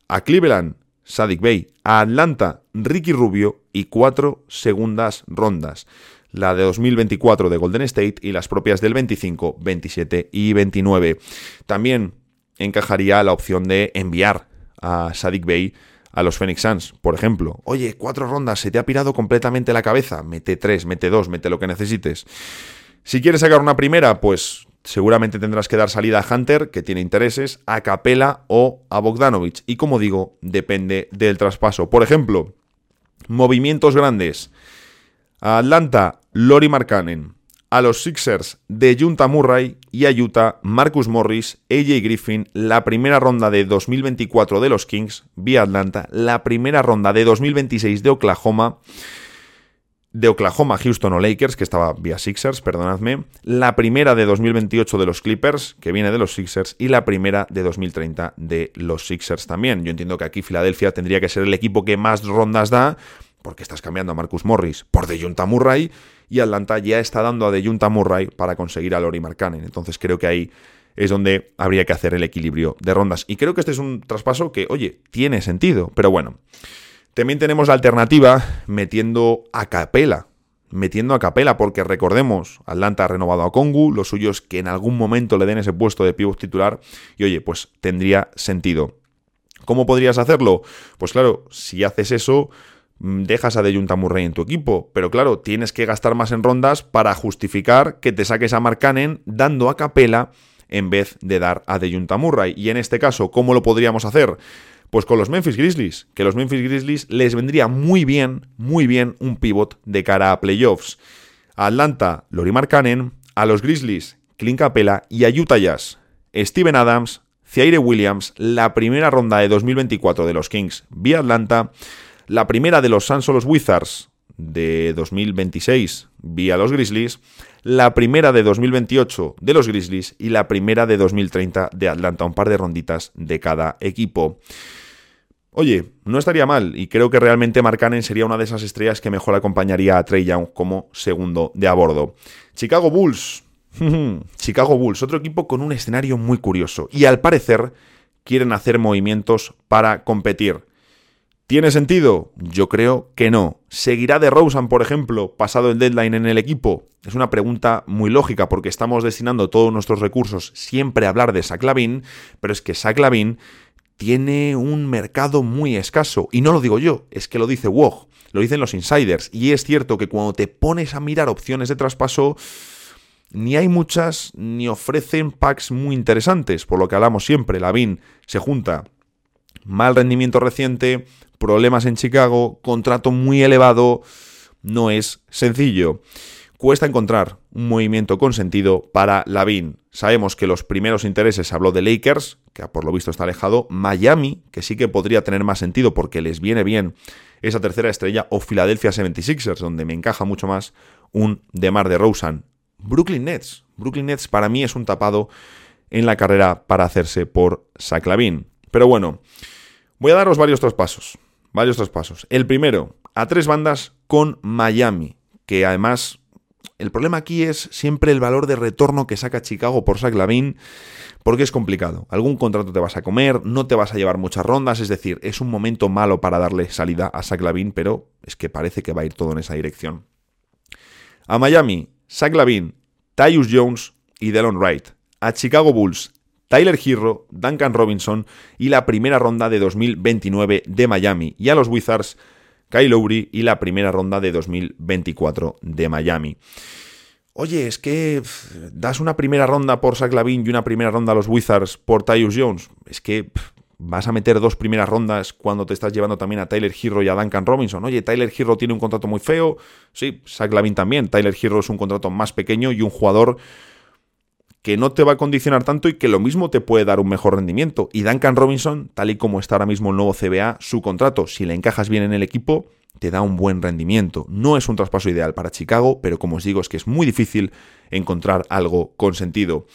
A Cleveland Sadik Bey, a Atlanta, Ricky Rubio y cuatro segundas rondas. La de 2024 de Golden State y las propias del 25, 27 y 29. También encajaría la opción de enviar a Sadik Bey a los Phoenix Suns, por ejemplo. Oye, cuatro rondas, se te ha pirado completamente la cabeza. Mete tres, mete dos, mete lo que necesites. Si quieres sacar una primera, pues seguramente tendrás que dar salida a Hunter, que tiene intereses, a Capela o a Bogdanovich. Y como digo, depende del traspaso. Por ejemplo, movimientos grandes. Atlanta, Lori Markkanen. A los Sixers de Junta Murray y a Utah Marcus Morris, AJ Griffin, la primera ronda de 2024 de los Kings vía Atlanta, la primera ronda de 2026 de Oklahoma, de Oklahoma, Houston o Lakers, que estaba vía Sixers, perdonadme, la primera de 2028 de los Clippers, que viene de los Sixers, y la primera de 2030 de los Sixers también. Yo entiendo que aquí Filadelfia tendría que ser el equipo que más rondas da, porque estás cambiando a Marcus Morris por Junta Murray y Atlanta ya está dando a Junta Murray para conseguir a Lori Markkanen. Entonces creo que ahí es donde habría que hacer el equilibrio de rondas. Y creo que este es un traspaso que, oye, tiene sentido, pero bueno. También tenemos la alternativa metiendo a Capela. Metiendo a Capela, porque recordemos, Atlanta ha renovado a Kongu, lo suyo es que en algún momento le den ese puesto de pivot titular, y oye, pues tendría sentido. ¿Cómo podrías hacerlo? Pues claro, si haces eso, dejas a Junta Murray en tu equipo, pero claro, tienes que gastar más en rondas para justificar que te saques a Mark Cannon dando a capela en vez de dar a Junta Murray. Y en este caso, ¿cómo lo podríamos hacer? Pues con los Memphis Grizzlies, que los Memphis Grizzlies les vendría muy bien, muy bien un pivot de cara a playoffs. A Atlanta, Lori Markkanen, a los Grizzlies, Clint Capela y a Utah Jazz, Steven Adams, Zaire Williams, la primera ronda de 2024 de los Kings vía Atlanta, la primera de los Suns Wizards de 2026 vía los Grizzlies, la primera de 2028 de los Grizzlies y la primera de 2030 de Atlanta, un par de ronditas de cada equipo. Oye, no estaría mal y creo que realmente Markkanen sería una de esas estrellas que mejor acompañaría a Trey Young como segundo de a bordo. Chicago Bulls. Chicago Bulls, otro equipo con un escenario muy curioso y al parecer quieren hacer movimientos para competir. ¿Tiene sentido? Yo creo que no. ¿Seguirá de Rosen, por ejemplo, pasado el deadline en el equipo? Es una pregunta muy lógica porque estamos destinando todos nuestros recursos siempre a hablar de Saclavin, pero es que Saclavin tiene un mercado muy escaso. Y no lo digo yo, es que lo dice WOG, lo dicen los insiders. Y es cierto que cuando te pones a mirar opciones de traspaso, ni hay muchas ni ofrecen packs muy interesantes, por lo que hablamos siempre. Lavin se junta mal rendimiento reciente, problemas en Chicago, contrato muy elevado, no es sencillo. Cuesta encontrar un movimiento con sentido para Lavin. Sabemos que los primeros intereses habló de Lakers, que por lo visto está alejado, Miami, que sí que podría tener más sentido porque les viene bien esa tercera estrella, o Philadelphia 76ers, donde me encaja mucho más un DeMar de Rosen. Brooklyn Nets. Brooklyn Nets para mí es un tapado en la carrera para hacerse por Zach Lavin. Pero bueno, voy a daros varios traspasos varios traspasos. El primero, a tres bandas con Miami, que además el problema aquí es siempre el valor de retorno que saca Chicago por Zach Lavin, porque es complicado. Algún contrato te vas a comer, no te vas a llevar muchas rondas, es decir, es un momento malo para darle salida a Zach Lavin, pero es que parece que va a ir todo en esa dirección. A Miami, Zach Lavin, Tyus Jones y Delon Wright. A Chicago Bulls, Tyler Hero, Duncan Robinson y la primera ronda de 2029 de Miami. Y a los Wizards, Kyle Lowry y la primera ronda de 2024 de Miami. Oye, es que das una primera ronda por Zach Lavin y una primera ronda a los Wizards por Tyus Jones. Es que vas a meter dos primeras rondas cuando te estás llevando también a Tyler Hero y a Duncan Robinson. Oye, Tyler Hero tiene un contrato muy feo. Sí, Zach Lavin también. Tyler Hero es un contrato más pequeño y un jugador que no te va a condicionar tanto y que lo mismo te puede dar un mejor rendimiento. Y Duncan Robinson, tal y como está ahora mismo el nuevo CBA, su contrato, si le encajas bien en el equipo, te da un buen rendimiento. No es un traspaso ideal para Chicago, pero como os digo, es que es muy difícil encontrar algo con sentido.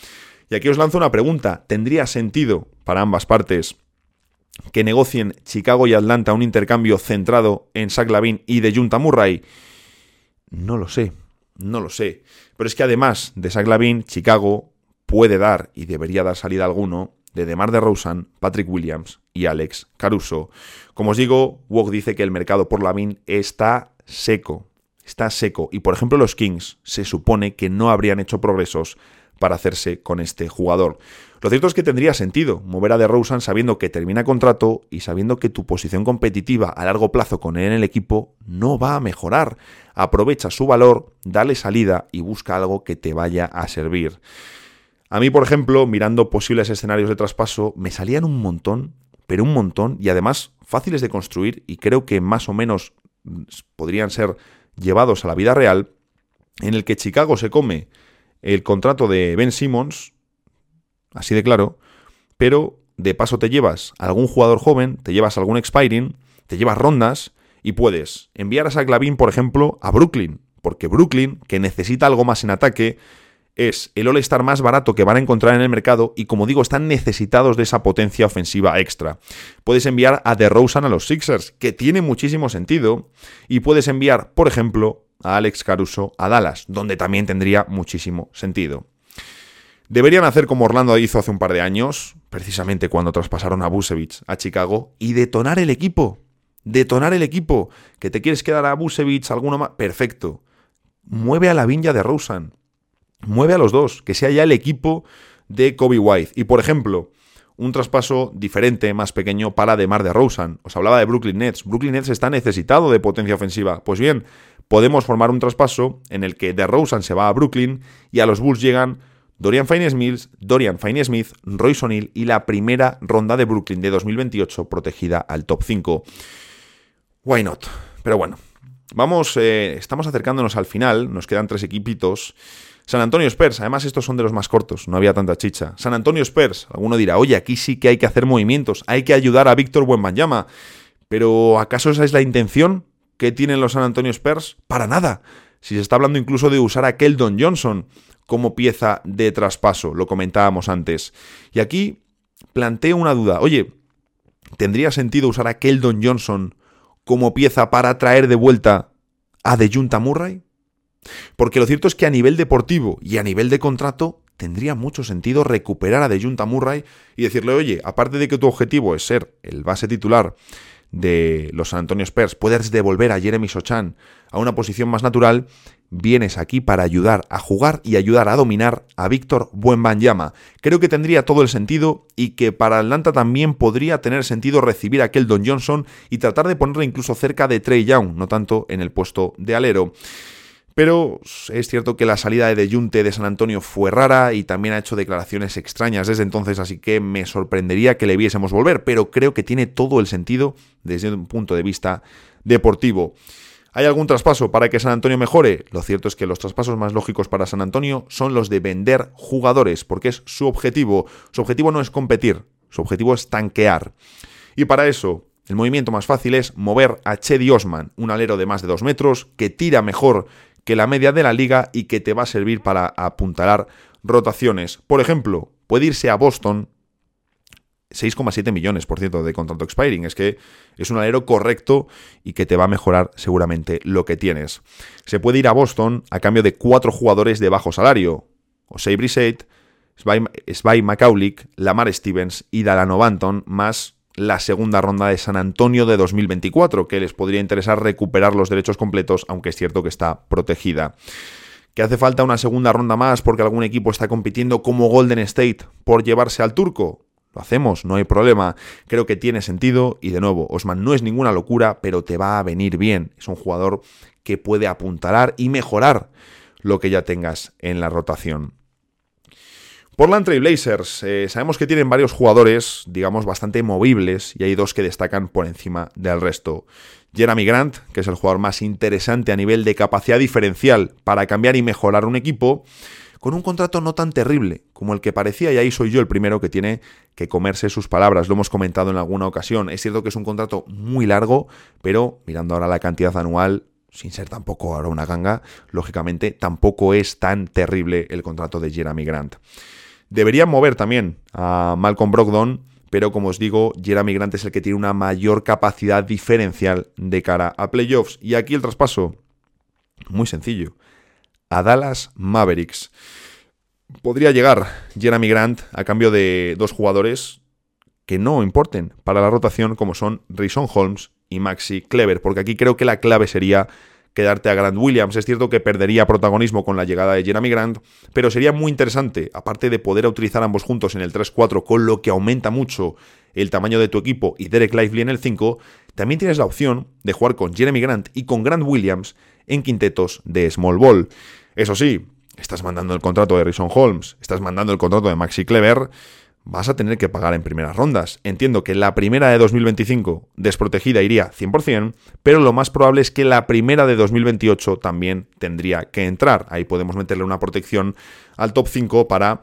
Y aquí os lanzo una pregunta. ¿Tendría sentido para ambas partes que negocien Chicago y Atlanta un intercambio centrado en Zach Lavin y de Junta Murray? No lo sé, no lo sé. Pero es que además de Zach Lavin, Chicago puede dar y debería dar salida alguno de DeMar DeRozan, Patrick Williams y Alex Caruso. Como os digo, Wog dice que el mercado por Lavin está seco, está seco y por ejemplo los Kings se supone que no habrían hecho progresos para hacerse con este jugador. Lo cierto es que tendría sentido mover a DeRozan sabiendo que termina contrato y sabiendo que tu posición competitiva a largo plazo con él en el equipo no va a mejorar. Aprovecha su valor, dale salida y busca algo que te vaya a servir. A mí, por ejemplo, mirando posibles escenarios de traspaso, me salían un montón, pero un montón, y además fáciles de construir y creo que más o menos podrían ser llevados a la vida real, en el que Chicago se come el contrato de Ben Simmons, así de claro, pero de paso te llevas a algún jugador joven, te llevas algún expiring, te llevas rondas y puedes enviar a Saclavin, por ejemplo, a Brooklyn, porque Brooklyn, que necesita algo más en ataque, es el All-Star más barato que van a encontrar en el mercado y como digo, están necesitados de esa potencia ofensiva extra. Puedes enviar a DeRozan a los Sixers, que tiene muchísimo sentido, y puedes enviar, por ejemplo, a Alex Caruso a Dallas, donde también tendría muchísimo sentido. Deberían hacer como Orlando hizo hace un par de años, precisamente cuando traspasaron a Busevich a Chicago, y detonar el equipo. Detonar el equipo. Que te quieres quedar a Busevich, alguno más. Perfecto. Mueve a la viña de Rosen. Mueve a los dos. Que sea ya el equipo de Kobe White. Y por ejemplo, un traspaso diferente, más pequeño, para DeMar de Rosen. Os hablaba de Brooklyn Nets. Brooklyn Nets está necesitado de potencia ofensiva. Pues bien, podemos formar un traspaso en el que de Rosen se va a Brooklyn y a los Bulls llegan Dorian Finney-Smith, Dorian Finney-Smith, Royce O'Neill y la primera ronda de Brooklyn de 2028 protegida al top 5. Why not? Pero bueno, vamos, eh, estamos acercándonos al final, nos quedan tres equipitos. San Antonio Spurs, además estos son de los más cortos, no había tanta chicha. San Antonio Spurs, alguno dirá, oye, aquí sí que hay que hacer movimientos, hay que ayudar a Víctor Buenbanyama. Pero ¿acaso esa es la intención que tienen los San Antonio Spurs? Para nada. Si se está hablando incluso de usar a Keldon Johnson como pieza de traspaso, lo comentábamos antes. Y aquí planteo una duda. Oye, ¿tendría sentido usar a Keldon Johnson como pieza para traer de vuelta a De Junta Murray? Porque lo cierto es que a nivel deportivo y a nivel de contrato tendría mucho sentido recuperar a De Junta Murray y decirle, oye, aparte de que tu objetivo es ser el base titular de los San Antonio Spurs, puedes devolver a Jeremy Sochan a una posición más natural, vienes aquí para ayudar a jugar y ayudar a dominar a Víctor Buenbanyama. Creo que tendría todo el sentido y que para Atlanta también podría tener sentido recibir a aquel Don Johnson y tratar de ponerle incluso cerca de Trey Young, no tanto en el puesto de alero. Pero es cierto que la salida de Deyunte de San Antonio fue rara y también ha hecho declaraciones extrañas desde entonces, así que me sorprendería que le viésemos volver, pero creo que tiene todo el sentido desde un punto de vista deportivo. ¿Hay algún traspaso para que San Antonio mejore? Lo cierto es que los traspasos más lógicos para San Antonio son los de vender jugadores, porque es su objetivo. Su objetivo no es competir, su objetivo es tanquear. Y para eso, el movimiento más fácil es mover a Chedi Osman, un alero de más de 2 metros, que tira mejor que la media de la liga y que te va a servir para apuntalar rotaciones. Por ejemplo, puede irse a Boston 6,7 millones, por cierto, de contrato expiring. Es que es un alero correcto y que te va a mejorar seguramente lo que tienes. Se puede ir a Boston a cambio de cuatro jugadores de bajo salario. Osei Brissett, Sby McCaulick, Lamar Stevens y Dalano Banton, más la segunda ronda de San Antonio de 2024, que les podría interesar recuperar los derechos completos, aunque es cierto que está protegida. ¿Que hace falta una segunda ronda más porque algún equipo está compitiendo como Golden State por llevarse al turco? Lo hacemos, no hay problema. Creo que tiene sentido y de nuevo, Osman no es ninguna locura, pero te va a venir bien. Es un jugador que puede apuntalar y mejorar lo que ya tengas en la rotación. Portland Trailblazers, eh, sabemos que tienen varios jugadores, digamos, bastante movibles y hay dos que destacan por encima del resto. Jeremy Grant, que es el jugador más interesante a nivel de capacidad diferencial para cambiar y mejorar un equipo, con un contrato no tan terrible como el que parecía, y ahí soy yo el primero que tiene que comerse sus palabras, lo hemos comentado en alguna ocasión. Es cierto que es un contrato muy largo, pero mirando ahora la cantidad anual, sin ser tampoco ahora una ganga, lógicamente tampoco es tan terrible el contrato de Jeremy Grant. Deberían mover también a Malcolm Brogdon, pero como os digo, Jeremy Grant es el que tiene una mayor capacidad diferencial de cara a playoffs. Y aquí el traspaso, muy sencillo a Dallas Mavericks. Podría llegar Jeremy Grant a cambio de dos jugadores que no importen para la rotación como son Rison Holmes y Maxi Clever, porque aquí creo que la clave sería quedarte a Grant Williams. Es cierto que perdería protagonismo con la llegada de Jeremy Grant, pero sería muy interesante, aparte de poder utilizar ambos juntos en el 3-4, con lo que aumenta mucho el tamaño de tu equipo y Derek Lively en el 5, también tienes la opción de jugar con Jeremy Grant y con Grant Williams en quintetos de small ball. Eso sí, estás mandando el contrato de Rison Holmes, estás mandando el contrato de Maxi Clever. Vas a tener que pagar en primeras rondas. Entiendo que la primera de 2025 desprotegida iría 100%, pero lo más probable es que la primera de 2028 también tendría que entrar. Ahí podemos meterle una protección al top 5 para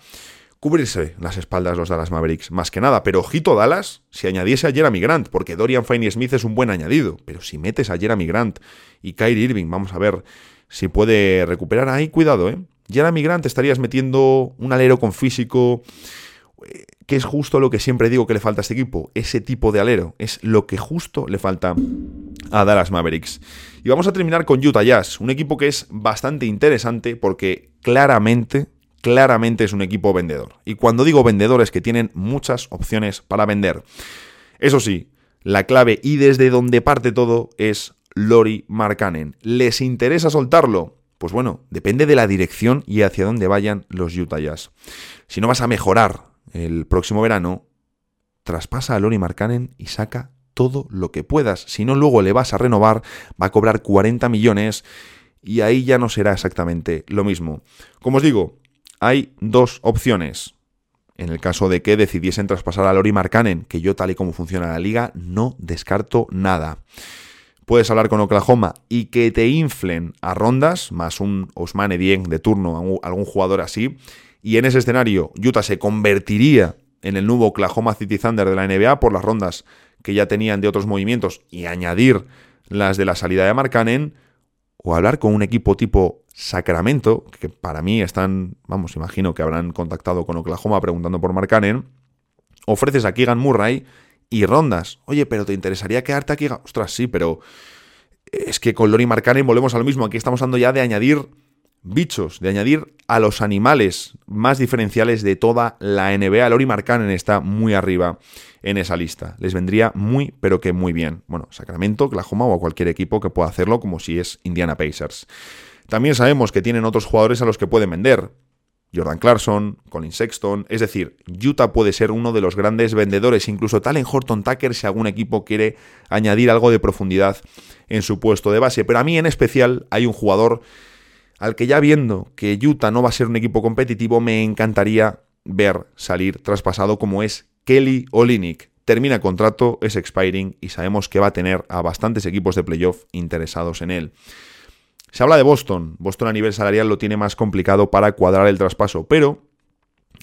cubrirse las espaldas los Dallas Mavericks, más que nada. Pero ojito Dallas, si añadiese a Jeremy Grant, porque Dorian Finney-Smith es un buen añadido, pero si metes a Jeremy Grant y Kyrie Irving, vamos a ver si puede recuperar ahí, cuidado, ¿eh? Jeremy Grant estarías metiendo un alero con físico, que es justo lo que siempre digo que le falta a este equipo, ese tipo de alero, es lo que justo le falta a Dallas Mavericks. Y vamos a terminar con Utah Jazz, un equipo que es bastante interesante porque claramente claramente es un equipo vendedor. Y cuando digo vendedor es que tienen muchas opciones para vender. Eso sí, la clave y desde donde parte todo es Lori Markkanen. ¿Les interesa soltarlo? Pues bueno, depende de la dirección y hacia dónde vayan los Utah Jazz. Si no vas a mejorar el próximo verano, traspasa a Lori Markkanen y saca todo lo que puedas. Si no, luego le vas a renovar, va a cobrar 40 millones y ahí ya no será exactamente lo mismo. Como os digo, hay dos opciones. En el caso de que decidiesen traspasar a Lori Markkanen, que yo tal y como funciona la liga, no descarto nada. Puedes hablar con Oklahoma y que te inflen a rondas, más un Osmane Dieng de turno, algún jugador así, y en ese escenario Utah se convertiría en el nuevo Oklahoma City Thunder de la NBA por las rondas que ya tenían de otros movimientos y añadir las de la salida de Markkanen, o hablar con un equipo tipo Sacramento, que para mí están, vamos, imagino que habrán contactado con Oklahoma preguntando por Mark Cannon, ofreces a Keegan Murray y rondas. Oye, pero ¿te interesaría quedarte aquí? Ostras, sí, pero es que con Lori Markkanen volvemos a lo mismo. Aquí estamos hablando ya de añadir bichos, de añadir a los animales más diferenciales de toda la NBA. Lori Markkanen está muy arriba en esa lista. Les vendría muy, pero que muy bien. Bueno, Sacramento, Oklahoma o cualquier equipo que pueda hacerlo, como si es Indiana Pacers. También sabemos que tienen otros jugadores a los que pueden vender. Jordan Clarkson, Colin Sexton, es decir, Utah puede ser uno de los grandes vendedores, incluso tal en Horton Tucker si algún equipo quiere añadir algo de profundidad en su puesto de base. Pero a mí en especial hay un jugador al que ya viendo que Utah no va a ser un equipo competitivo, me encantaría ver salir traspasado como es Kelly Olinik. Termina contrato, es expiring y sabemos que va a tener a bastantes equipos de playoff interesados en él. Se habla de Boston. Boston a nivel salarial lo tiene más complicado para cuadrar el traspaso, pero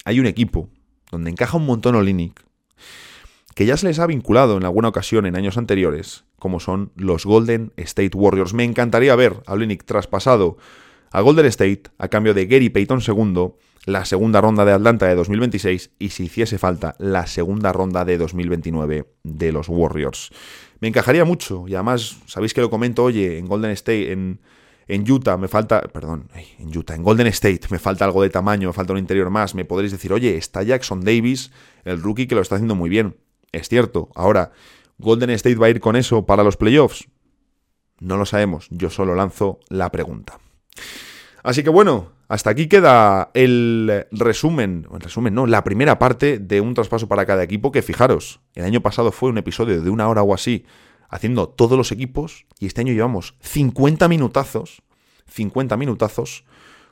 hay un equipo donde encaja un montón Olinic, que ya se les ha vinculado en alguna ocasión en años anteriores, como son los Golden State Warriors. Me encantaría ver a Olinic traspasado a Golden State a cambio de Gary Payton II, la segunda ronda de Atlanta de 2026 y si hiciese falta la segunda ronda de 2029 de los Warriors. Me encajaría mucho y además sabéis que lo comento, oye, en Golden State, en en Utah me falta, perdón, en Utah, en Golden State me falta algo de tamaño, me falta un interior más, me podréis decir, oye, está Jackson Davis, el rookie que lo está haciendo muy bien. Es cierto, ahora, ¿Golden State va a ir con eso para los playoffs? No lo sabemos, yo solo lanzo la pregunta. Así que bueno, hasta aquí queda el resumen, el resumen no, la primera parte de un traspaso para cada equipo que fijaros, el año pasado fue un episodio de una hora o así haciendo todos los equipos y este año llevamos 50 minutazos, 50 minutazos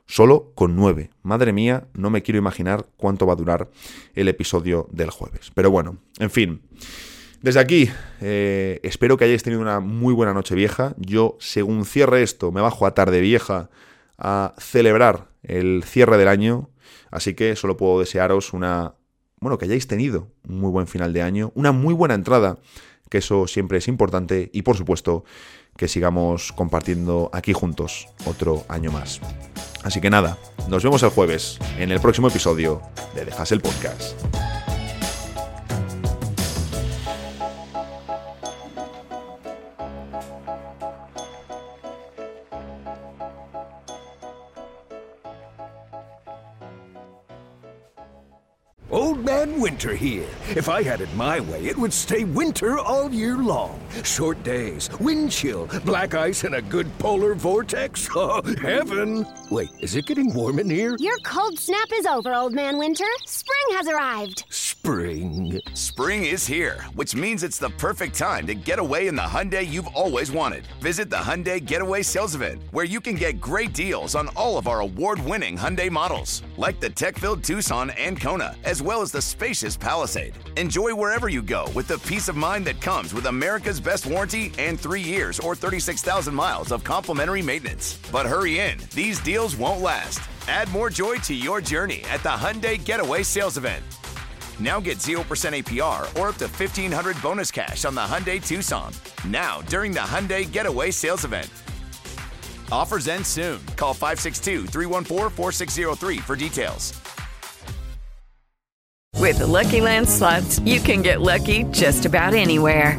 solo con 9. Madre mía, no me quiero imaginar cuánto va a durar el episodio del jueves. Pero bueno, en fin. Desde aquí, eh, espero que hayáis tenido una muy buena noche vieja. Yo, según cierre esto, me bajo a tarde vieja a celebrar el cierre del año. Así que solo puedo desearos una... Bueno, que hayáis tenido un muy buen final de año, una muy buena entrada que eso siempre es importante y por supuesto que sigamos compartiendo aquí juntos otro año más. Así que nada, nos vemos el jueves en el próximo episodio de Dejas el Podcast. Winter here. If I had it my way, it would stay winter all year long. Short days, wind chill, black ice, and a good polar vortex. Oh, heaven! Wait, is it getting warm in here? Your cold snap is over, Old Man Winter. Spring has arrived. Spring. Spring is here, which means it's the perfect time to get away in the Hyundai you've always wanted. Visit the Hyundai Getaway Sales Event, where you can get great deals on all of our award winning Hyundai models, like the tech filled Tucson and Kona, as well as the spacious Palisade. Enjoy wherever you go with the peace of mind that comes with America's best warranty and three years or 36,000 miles of complimentary maintenance. But hurry in, these deals won't last. Add more joy to your journey at the Hyundai Getaway Sales Event. Now get 0% APR or up to 1500 bonus cash on the Hyundai Tucson. Now, during the Hyundai Getaway Sales Event. Offers end soon. Call 562 314 4603 for details. With the Lucky Land slots, you can get lucky just about anywhere.